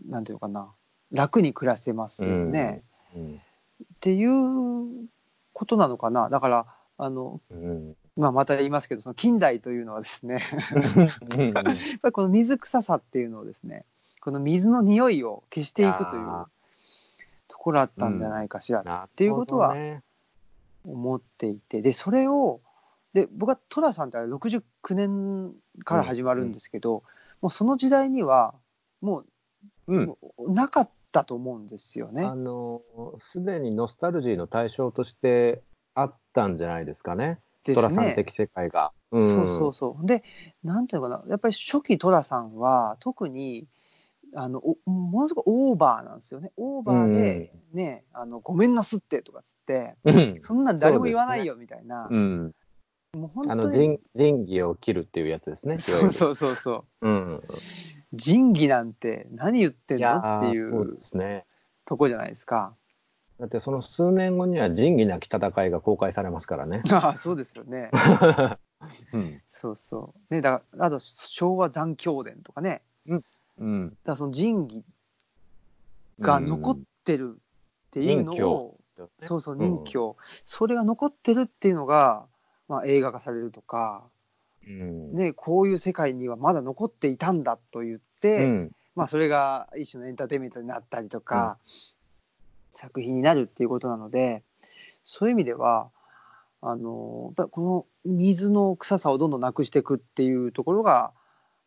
なんていうのかな、楽に暮らせますよね。うん。っていうことなのかな。だから、あの、うん。まあ、また言いますけど、その近代というのはですね、やっぱりこの水臭さっていうのをですね、この水の匂いを消していくというやところあったんじゃないかしらなていうことは思っていて、で、それを、で、僕は寅さんってあれ69年から始まるんですけど、もうその時代には、もう、ほどね、もうなかったと思うんですようん。ねあ。の、すでにノスタルジーの対象としてあったんじゃないですかね。寅さん的世界が。うん。そうそうそう。で、なんていうのかな、やっぱり初期寅さんは、特に、あの、おものすごくオーバーなんですよね。オーバーで、ね、あの、ごめんなすってとかつって、うん。そんなん誰も言わないよみたいな、うん。もう本あの、当に。仁仁義を切るっていうやつですね。そうそうそうそう。う。うん。仁義なんて何言ってんのっていううですね。とこじゃないですか。だってその数年後には仁義なき戦いが公開されますからね。ああ、そうですよね。うん。そうそう。ね、だから、あと、昭和残響伝とかね。うん。だからその仁義が残ってるっていうのを、そうそう、任教、それが残ってるっていうのが、まあ、映画化されるとか、うん。ね、こういう世界にはまだ残っていたんだと言って、うん。まあ、それが一種のエンターテインメントになったりとか、作品になるっていうことなので、そういう意味では、あの、この水の臭さをどんどんなくしていくっていうところが、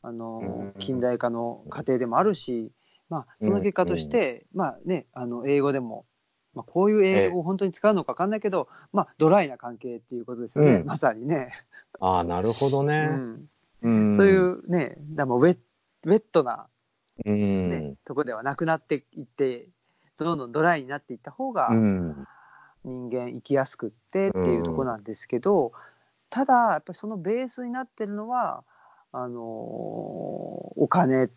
あのうん、近代化の過程でもあるし、まあ、その結果として、まあね、あの、英語でも、まあ、こういう英語を本当に使うのか分かんないけど、まあ、ドライな関係っていうことですよね、うんまさにね。ああ、なるほどうね。ん、うんそうい、うね、だからもうウェッウェットなうねん。とこではなくなっていってどんどんドライになっていった方がうん。人間生きやすくってっていうとこなんですけど、ただやっぱりそのベースになってるのはあのーお金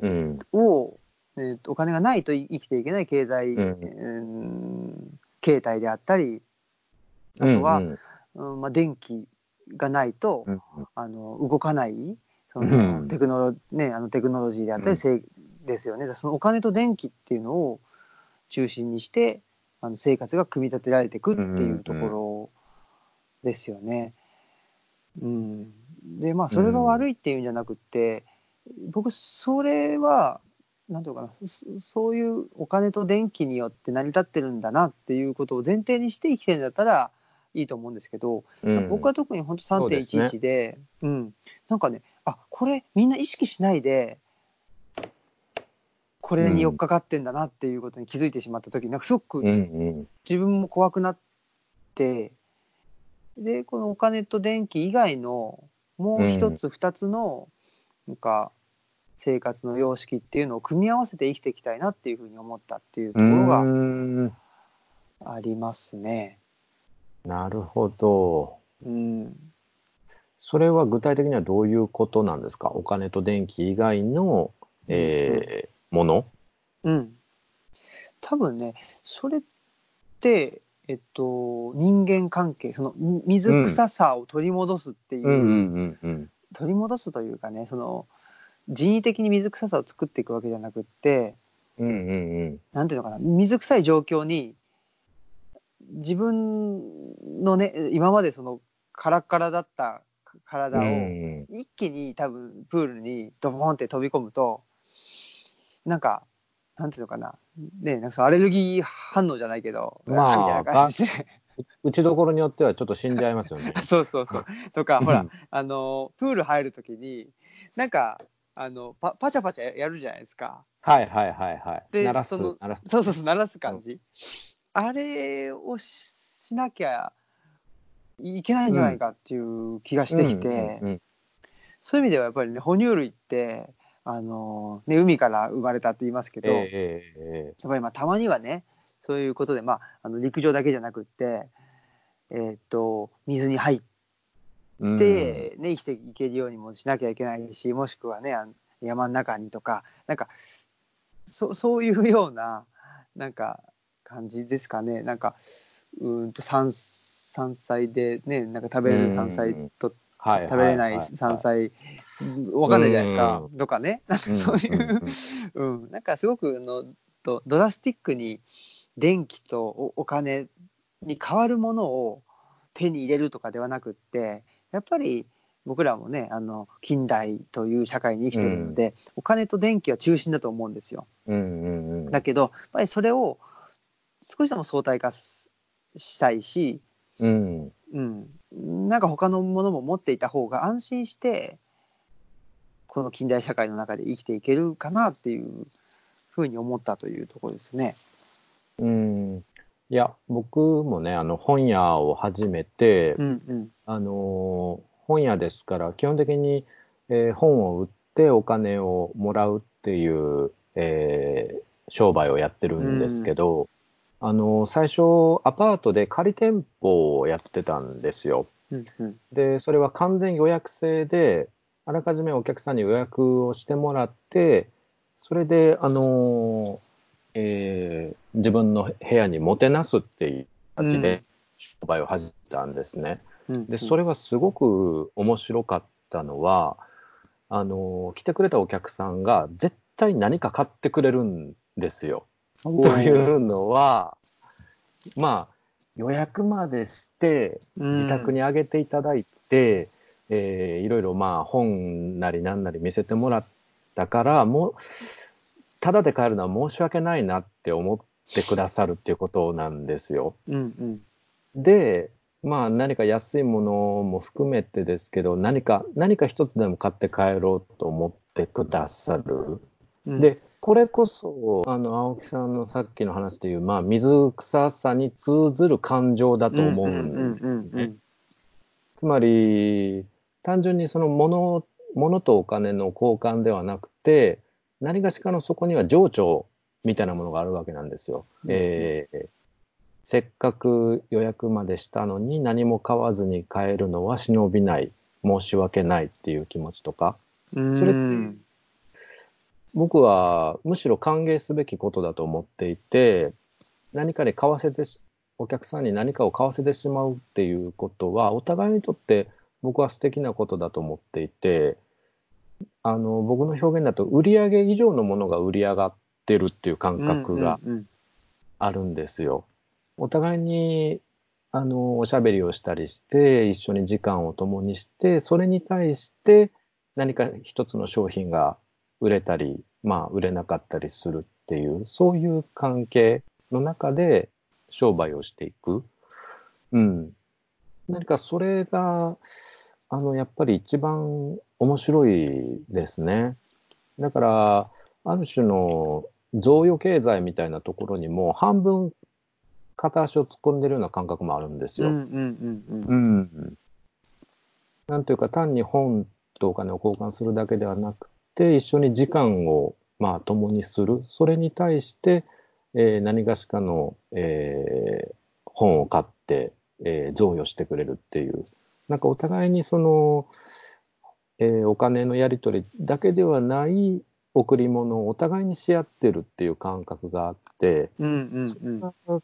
うん。を、えーとお金がないと生きていけない経済、うん。うん形態であったりあとは、うんうん。まあ、電気がないと、うんあの動かないそうん。のテクノロ,、ね、あのテクノロジーであったうん。り、せいですよね。そのお金と電気っていうのを中心にしてあの生活が組み立てられていくっていうところですよね。うん、でまあそれが悪いっていうんじゃなくって、僕それはなんていうのかなそそういうお金と電気によって成り立ってるんだなっていうことを前提にして生きてるんだったらいいと思うんですけど、うん。僕は特に本当そうですね3.11で、うん、なんかね、あこれみんな意識しないで、これに寄っかかってんだなっていうことに気づいてしまった時なんかすごくうんうん。自分も怖くなって、で、このお金と電気以外のもう一つ、二つの、なんか、生活の様式っていうのを組み合わせて生きていきたいなっていうふうに思ったっていうとうころがありますね。なるほど。うん、それは具体的にはどういうことなんですか？お金と電気以外の、えーもの？うん、多分ねそれって、えっと、人間関係そのみ水臭さを取り戻すっていう。取り戻すというかねその人為的に水臭さを作っていくわけじゃなくってうんうんうん。なんていうのかな水臭い状況に自分のね今までそのカラッカラだった体を、うん一気に多分プールにドボンって飛び込むとなんかなんていうのかなねなんかそのアレルギー反応じゃないけどまあみたいな感じで打ちどころによってはちょっと死んじゃいますよね。そうそうそうとかほらうんあのプール入るときになんかあのパパチャパチャやるじゃないですか。はいはいはいはい。で鳴らすその鳴らす。そうそうそう鳴らす感じ、あれをししなきゃいけないんじゃないかっていう気がしてきて、そういう意味ではやっぱりね哺乳類ってあの、ね、海から生まれたって言いますけど、ええええやっぱりまあたまにはねそういうことで、まあ、あの陸上だけじゃなくって、えーっと水に入っうんて、ね生きていけるようにもしなきゃいけないしもしくはね山の中にとかなんかそそういうようななんか感じですかね。なんかうーんと山山菜でねなんか食べれる山菜とはい食べれない山菜わかんないじゃないですか。うとかね。なんかそういううん、なんかすごくあのとドラスティックに電気とおお金に変わるものを手に入れるとかではなくってやっぱり僕らもねあの近代という社会に生きてるので、お金と電気は中心だと思うんですよ。うんうんうん。だけどやっぱりそれを少しでも相対化すしたいし、うん。うん、なんか他のものも持っていた方が安心してこの近代社会の中で生きていけるかなっていうふうに思ったというところですね。うん。いや、僕もね、あの、本屋を始めて、うんうん。あのー本屋ですから、基本的に、えー本を売ってお金をもらうっていう、えー商売をやってるんですけど、あのー最初、アパートで仮店舗をやってたんですよ。うんうん。で、それは完全予約制で、あらかじめお客さんに予約をしてもらって、それで、あのーえー自分の部屋にもてなすっていう形で商売を始めたんですね。うんで、それはすごく面白かったのは、あのー来てくれたお客さんが絶対何か買ってくれるんですよ。というのは、まあ、予約までして、自宅にあげていただいて、えーいろいろまあ本なりなんなり見せてもらったから、もう、ただで買えるのは申し訳ないなって思ってくださるっていうことなんですよ。うんうんで、まあ何か安いものも含めてですけど、何か、何か一つでも買って帰ろうと思ってくださる。うん、で、これこそ、あの、青木さんのさっきの話でいう、まあ、水臭さに通ずる感情だと思うんですつまり、単純にその物、物とお金の交換ではなくて、何がしかのそこには情緒みたいなものがあるわけなんですよ。うん。えーせっかく予約までしたのに何も買わずに帰るのは忍びない、申し訳ないっていう気持ちとか、うん。それって僕はむしろ歓迎すべきことだと思っていて、何かに買わせてし、お客さんに何かを買わせてしまうっていうことは、お互いにとって僕は素敵なことだと思っていて、あの、僕の表現だと、売上以上のものが売り上がってるっていう感覚があるんですよ。お互いに、あの、おしゃべりをしたりして、一緒に時間を共にして、それに対して何か一つの商品が売れたり、まあ、売れなかったりするっていう、そういう関係の中で商売をしていく。うん。何かそれが、あの、やっぱり一番面白いですね。だから、ある種の贈与経済みたいなところにも半分片足を突っ込んでるような感覚もあるんですよ。うんうんうんうんうん。なんというか単に本とお金を交換するだけではなくして一緒に時間を、まあ、共にする。それに対して、えー何がしかの、えー本を買って、えー贈与してくれるっていう。なんかお互いにその、えーお金のやり取りだけではない贈り物をお互いにし合ってるっていう感覚があって、うんうんうん。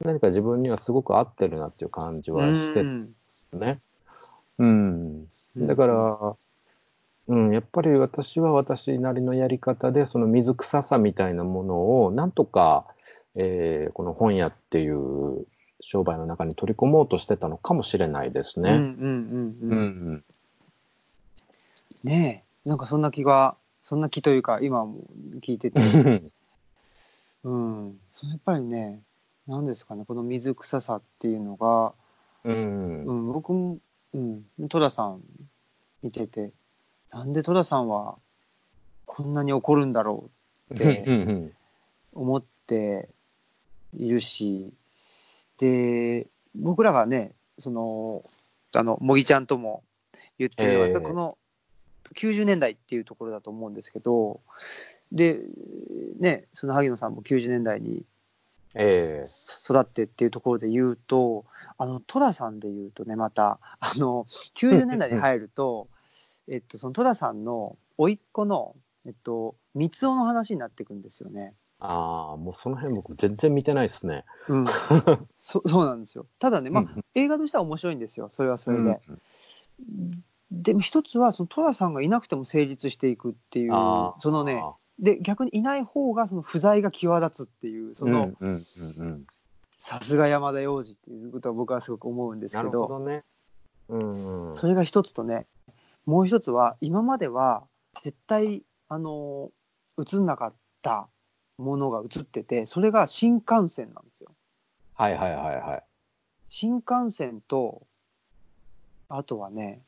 何か自分にはすごく合ってるなっていう感じはしてるうんね。うん。だから、うん、やっぱり私は私なりのやり方で、その水臭さみたいなものを、なんとか、えーこの本屋っていう商売の中に取り込もうとしてたのかもしれないですね。うんうんうんううん。ん。ねえ、なんかそんな気が、そんな気というか、今も聞いてて、うん。やっぱりね、なんですかね、この水臭さっていうのが、うん。うん、僕も、うん、戸田さん見てて、なんで戸田さんはこんなに怒るんだろうでうん思っているし、で、僕らがね、その、あの、茂木ちゃんとも言ってるのは、この90年代っていうところだと思うんですけど、で、ね、その萩野さんも90年代にええ育ってっていうところで言うと、あの、トラさんで言うとね、また、あの、90年代に入ると、えっと、そのトラさんの甥っ子の、えっと、三つ男の話になっていくんですよね。ああ、もうその辺僕全然見てないですね。うん。そそうなんですよ。ただね、まあ、うん映画としては面白いんですよ。それはそれで。うんでも一つは、そのトラさんがいなくても成立していくっていうそのね、で、逆にいない方がその不在が際立つっていう、その、うんうんうんうん、さすが山田洋次っていうことは僕はすごく思うんですなるけど、ほどね。うんうん、それが一つとね、もう一つは、今までは絶対、あの、映んなかったものが映ってて、それが新幹線なんですよ。はいはいはいはい。新幹線と、あとはね、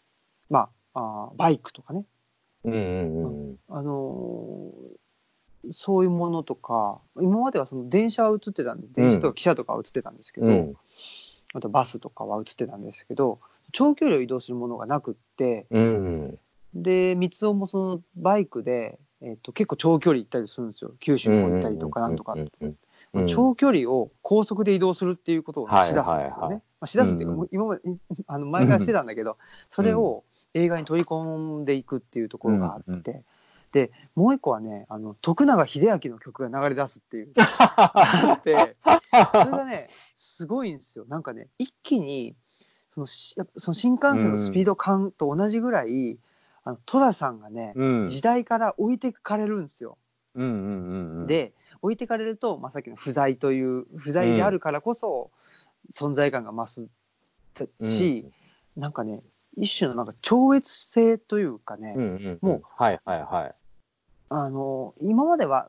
まあ、あーバイクとかね、うんうんうん。あのーそういうものとか、今まではその電車は映ってたんです、電車とか汽車とかは映ってたんですけど、うんあとバスとかは映ってたんですけど、長距離を移動するものがなくって、うんで、三尾もそのバイクで、えっと結構長距離行ったりするんですよ。九州の方行ったりとかなんとか。長距離を高速で移動するっていうことをしだすんですよね。しだすっていうか、今まで、あの前からしてたんだけど、それを映画に取り込んでいくっていうところがあって、で、もう一個はね、あの、徳永英明の曲が流れ出すっていう。あって、それがね、すごいんですよ。なんかね、一気に、そのしその新幹線のスピード感と同じぐらい、あの寅さんがね、うん時代から置いてかれるんですよ。うんうんうんうん、で、置いてかれると、まあ、さっきの不在という、不在であるからこそ、存在感が増すし、なんかね、一種のなんか超越性というかね、うんうんうん、もうはいはいはい。あの、今までは、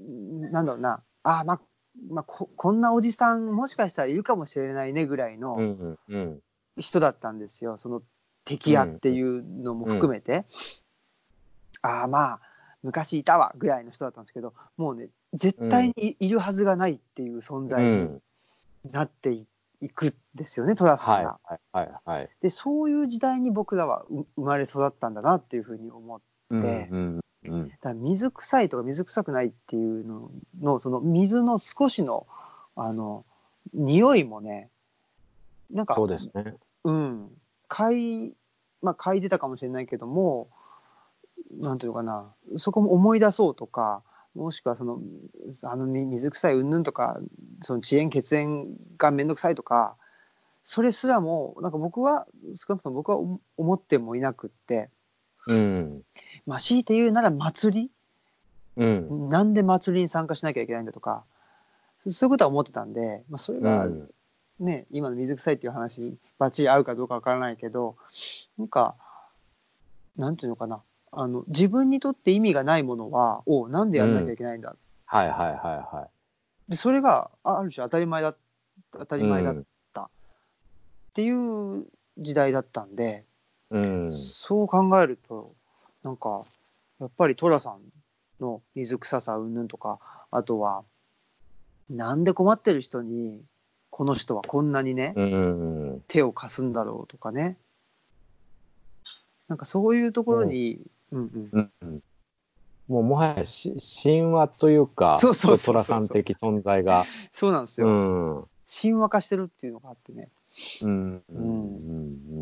んなんだろうな、ああ、まあ、まあこ、こんなおじさん、もしかしたらいるかもしれないねぐらいうんのうんうん。人だったんですよ。その敵屋っていうのも含めて。ああ、まあ、昔いたわぐらいの人だったんですけど、もうね、絶対にいるはずがないっていう存在にうんなっていいくんですよね、寅さんが。はいはいはいはい。で、そういう時代に僕らはう生まれ育ったんだなっていうふうに思って。うんうんうん。だ水臭いとか水臭くないっていうののその水の少しのあの匂いもねなんかそうですね。うん嗅いまあ嗅いでたかもしれないけどもなんていうのかなそこも思い出そうとかもしくはそのあのみ水臭い云々とかその遅延血縁がめんどくさいとかそれすらもなんか僕は少なくとも僕は思思ってもいなくってうん。まあ強いて言うなら祭り？うん。なんで祭りに参加しなきゃいけないんだとか、そういうことは思ってたんで、まあ、それがうんね、今の水臭いっていう話にバッチリ合うかどうかわからないけど、なんか、なんていうのかな、あの自分にとって意味がないものは、おなんでやらなきゃいけないんだ、はいはいはいはでそれがあある種当たり前だ当たい。り前だっていう時代だったんで、うん。うん。そう考えると、なんか、やっぱり寅さんの水臭さ云々とか、あとは、なんで困ってる人に、この人はこんなにね、うん。手を貸すんだろうとかね。なんかそういうところに、うんうん、うんうん。もうもはやし神話というか、そうそうそうそう寅さん的存在が。そうなんですうよ。ん。神話化してるっていうのがあってね。うん。うん。う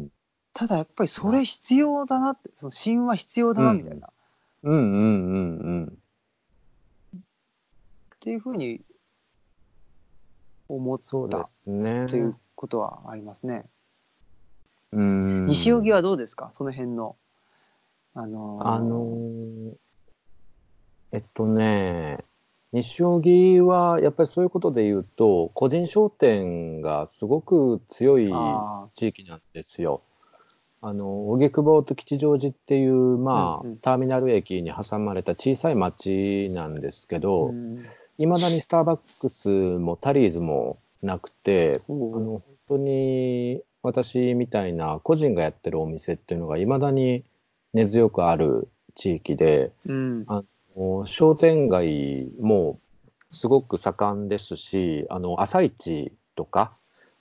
ん。ただやっぱりそれ必要だなって、その神話必要だなみたいな、っうん。うん。うん。うん。ていうふうに思ったそうですね。ということはありますね。うん。西荻はどうですか？その辺の。あのーあのーえっとね、西荻はやっぱりそういうことで言うと、個人商店がすごく強いあ地域なんですよ。あの、荻窪と吉祥寺っていう、まあ、うんうんターミナル駅に挟まれた小さい町なんですけど、うんいまだにスターバックスもタリーズもなくて、あの本当に私みたいな個人がやってるお店っていうのがいまだに根強くある地域で、うん。もう商店街もすごく盛んですし、あの朝市とか、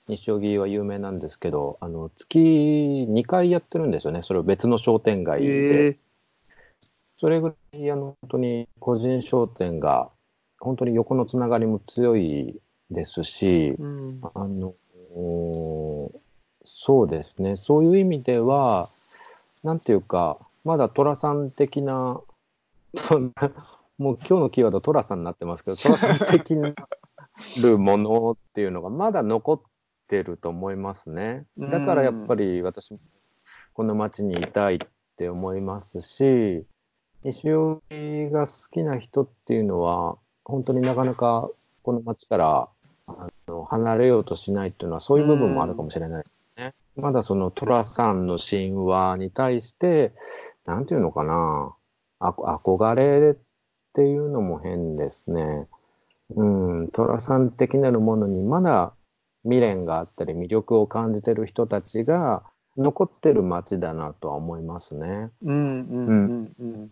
西荻は有名なんですけど、あの月2回やってるんですよね、それを別の商店街で。へえそれぐらいあの本当に個人商店が本当に横のつながりも強いですし、うん。あのそうですね、そういう意味では、なんていうか、まだ寅さん的な、もう今日のキーワード、寅さんになってますけど、寅さん的なるものっていうのがまだ残ってると思いますね。だからやっぱり私もこの町にいたいって思いますし、西荻が好きな人っていうのは、本当になかなかこの町からあの離れようとしないっていうのは、そういう部分もあるかもしれないですね。まだその寅さんの神話に対して、なんていうのかな、あ憧れっていうのも変ですね。うん、寅さん的なるものにまだ未練があったり魅力を感じてる人たちが残ってる街だなとは思いますね。うんうんうんうん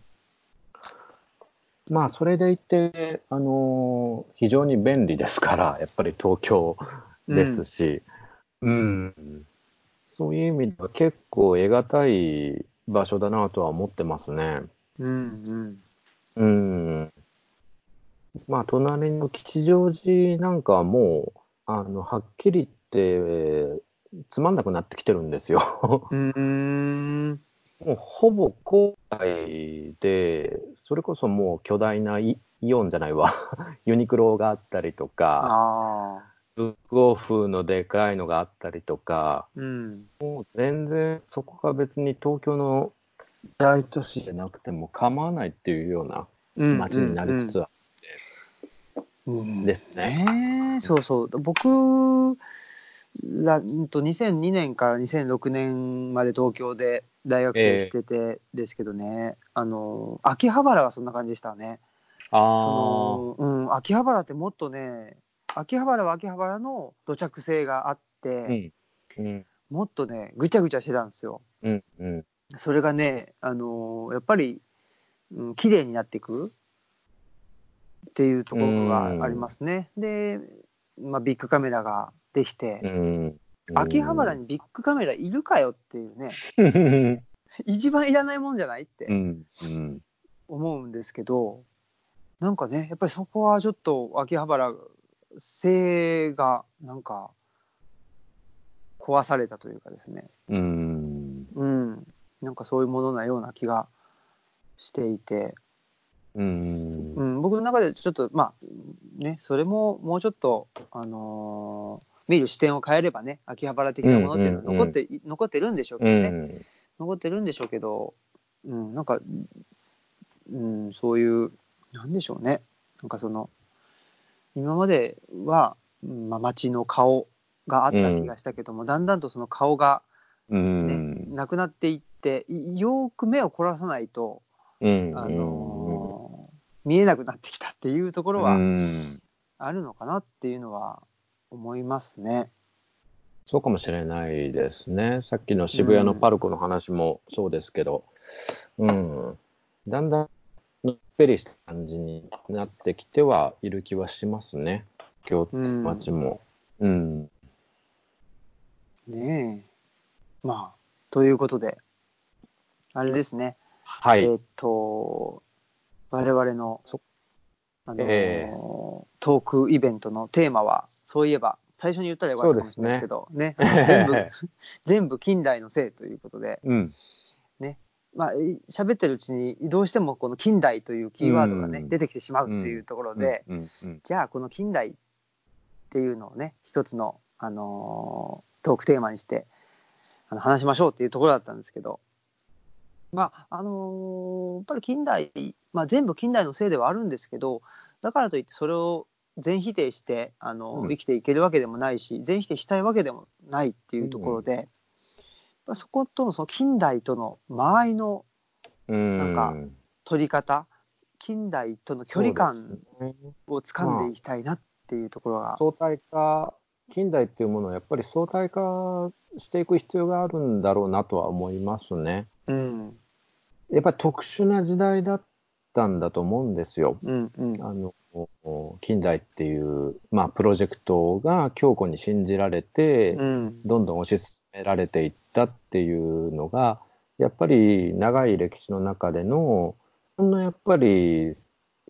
まあ、それでいて、あの非常に便利ですから、やっぱり東京ですし、うん、そういう意味では結構得難い場所だなとは思ってますね。うんうんうん。まあ、隣の吉祥寺なんかはもう、あの、はっきり言って、つまんなくなってきてるんですよ。うんうんもうほぼ郊外で、それこそもう巨大なイイオンじゃないわ、ユニクロがあったりとか、ブックオフのでかいのがあったりとか、うん。もう全然そこが別に東京の大都市じゃなくても構わないっていうようなうん街になりつつあうんるですね。そうそう。僕らうんと2002年から2006年まで東京で大学生しててですけどね、あの秋葉原はそんな感じでしたね。あそのうん、秋葉原ってもっとね秋葉原は秋葉原の土着性があって、あ、うん、うん、もっとねぐちゃぐちゃしてたんですよ。うん、うん、それがね、あのやっぱり、うん、綺麗になっていくっていうところがありますね。で、まあ、ビッグカメラができて、うん。秋葉原にビッグカメラいるかよっていうね、うん、一番いらないもんじゃないって思うんですけど、なんかね、やっぱりそこはちょっと秋葉原性がなんか壊されたというかですね、うん、うん、なんかそういうものなような気がしていて、うん。う、ん、僕の中でちょっとまあねそれももうちょっとあのー見る視点を変えればね秋葉原的なものっていうのはうんうん。うん残って,、残ってるんでしょうけうどね、ん、残ってるんでしょうけど、うん、なんか、うん、そういうなんでしょうね。なんかその今までは、うんまあ、街の顔があった気がしたけども、だんだんとその顔がうね、ん、なくなっていっていよーく目を凝らさないと、うん、あのー見えなくなってきたっていうところうはん、あるのかなっていうのは思いますね。そうかもしれないですね。さっきの渋谷のパルコの話もそうですけど、うん、だんだんのっぺりした感じになってきてはいる気はしますね。京都うん、町も。うん、ねえ。まあ、ということで、あれですね。はい。えっ、と、我々のそ、あのーええ。トークイベントのテーマは、そういえば、最初に言ったらよかったかもしれないですけど、ね。全部、全部近代のせいということで、うん。まあ、い喋ってるうちに、どうしてもこの近代というキーワードがね、うん。出てきてしまうっていうところで、うん。うん。じゃあこの近代っていうのをね、一つの、あのートークテーマにして、あの話しましょうっていうところだったんですけど、まあ、あのーやっぱり近代、まあ全部近代のせいではあるんですけど、だからといってそれを全否定して、あのーうん。生きていけるわけでもないし、全否定したいわけでもないっていうところで、やっぱそことのその近代との間合いのうんなん。か取り方、近代との距離感そうですね。を掴んでいきたいなっていうところが。相対化、近代っていうものをやっぱり相対化していく必要があるんだろうなとは思いますね。うん、やっぱり特殊な時代だったんだと思うんですよ。うん、うん、あの近代っていう、まあ、プロジェクトが強固に信じられて、うん、どんどん推し進められていったっていうのが、やっぱり長い歴史の中での、ほんのやっぱり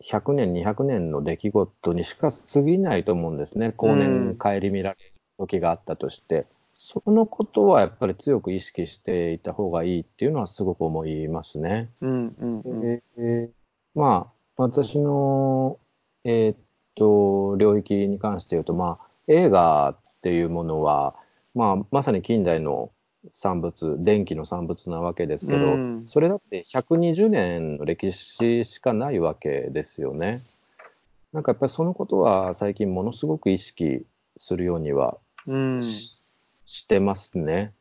100年、200年の出来事にしか過ぎないと思うんですね。後年顧みられる時があったとして。そのことはやっぱり強く意識していた方がいいっていうのはすごく思いますね。うん、うん、うん、でまあ、私の、えーっと、領域に関して言うと、まあ、映画っていうものは、まあ、まさに近代の産物、電気の産物なわけですけど、うんそれだって120年の歴史しかないわけですよね。なんかやっぱりそのことは最近ものすごく意識するようにはうん、ししてますね。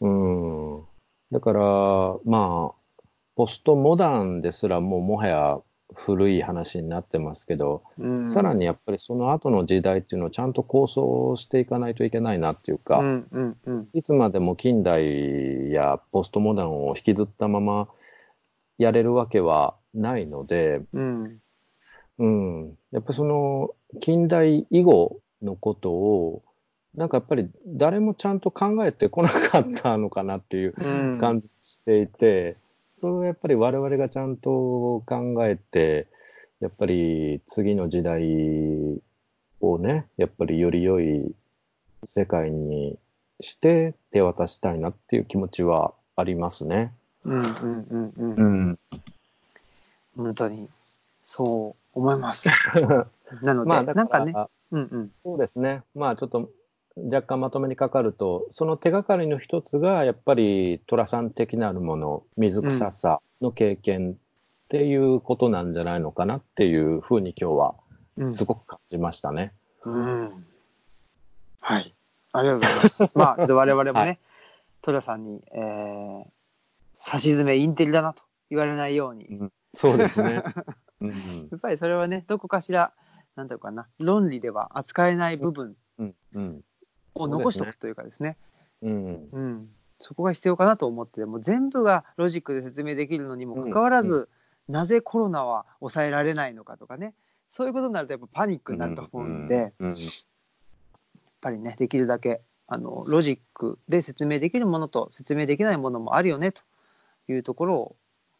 うん。だから、まあ、ポストモダンですらもうもはや古い話になってますけど、うんさらにやっぱりその後の時代っていうのをちゃんと構想していかないといけないなっていうか、うん、うん、うん、いつまでも近代やポストモダンを引きずったままやれるわけはないので、うん、うん、やっぱりその近代以後のことを、なんかやっぱり誰もちゃんと考えてこなかったのかなっていううん、感じしていて、それをやっぱり我々がちゃんと考えて、やっぱり次の時代をね、やっぱりより良い世界にして手渡したいなっていう気持ちはありますね。うん、うん、うん、うん、ん。本当に、そう思います。なので、まあだなんかね、から、うん、うん、そうですね。まあちょっと若干まとめにかかると、その手がかりの一つが、やっぱり寅さん的なるもの、水臭さの経験っていうことなんじゃないのかなっていうふうに今日はうん、すごく感じましたね。うん。はい。ありがとうございます。まあ、ちょっと我々もね、はいさんに、えー、差し詰めインテリだなと言われないように、うんそうですね。うんやっぱりそれはね、どこかしら、なんていうかな、論理では扱えない部分うんうんを残しておくというかですね、うん。うん、そこが必要かなと思って、もう全部がロジックで説明できるのにもかかわらず、なぜコロナは抑えられないのかとかね、そういうことになるとやっぱパニックになると思うんで、やっうん。うんぱりね、できるだけあのロジックで説明できるものと説明できないものもあるよねというところを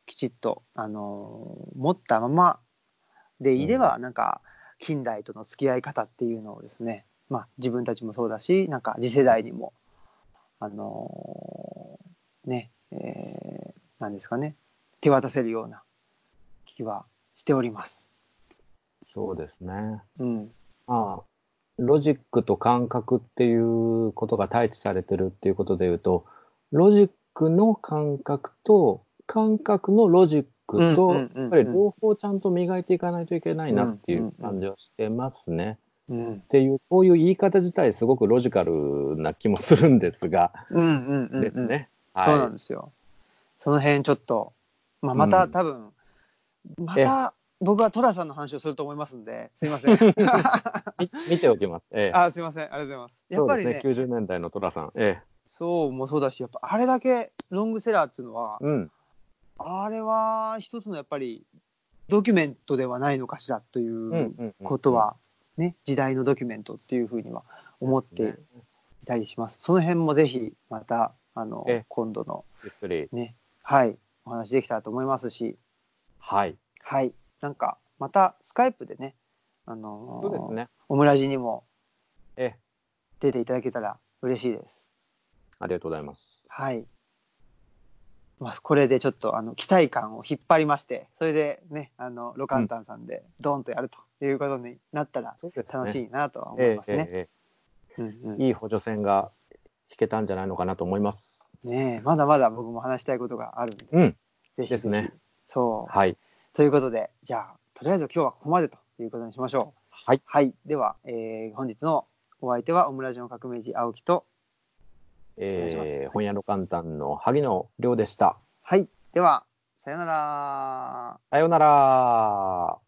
きちっと、あの持ったままでいれば、なんか近代との付き合い方っていうのをですね、まあ、自分たちもそうだしなんか次世代にもあのねえーなんですかね手渡せるような気はしております。そうですね。うん、まあ、ロジックと感覚っていうことが対峙されてるっていうことで言うと、ロジックの感覚と感覚のロジックと、やっぱり両方ちゃんと磨いていかないといけないなっていう感じはしてますね。うんっていう、こういう言い方自体すごくロジカルな気もするんですが、うんうんうんうんですね。そうなはんですよ。その辺ちょっと、まあ、また、うん多分、また僕は寅さんの話をすると思いますんで、すいません。見ておきます。ええ。あ、すいません。ありがとうございます。やっぱりね、ね。90年代の寅さん。ええ。そうもそうだし、やっぱあれだけロングセラーっていうのは、うん。あれは一つのやっぱりドキュメントではないのかしらというんううんうんことは、ね、時代のドキュメントっていうふうには思っていたりします。その辺もぜひまた、あのええ、今度の。ね、はい、お話できたらと思いますし、はい。はい。なんか、またスカイプでね、あのーそうですね。オムラジにもええ、出ていただけたら嬉しいです。ありがとうございます。はい。まあ、これでちょっとあの期待感を引っ張りまして、それでね、あのロカンタンさんでドーンとやるということになったら。楽しいなとは思いえますね。いい補助線が引けたんじゃないのかなと思います。ねえまだまだ僕も話したいことがあるんで、うん。ぜひですね。そう。はい。ということで、じゃあ、とりあえず今日はここまでということにしましょう。はい。はい。では、えー本日のお相手はオムラジの革命児青木と、えー、本屋の簡単の萩野亮でした。はい。では、さようなら。さようなら。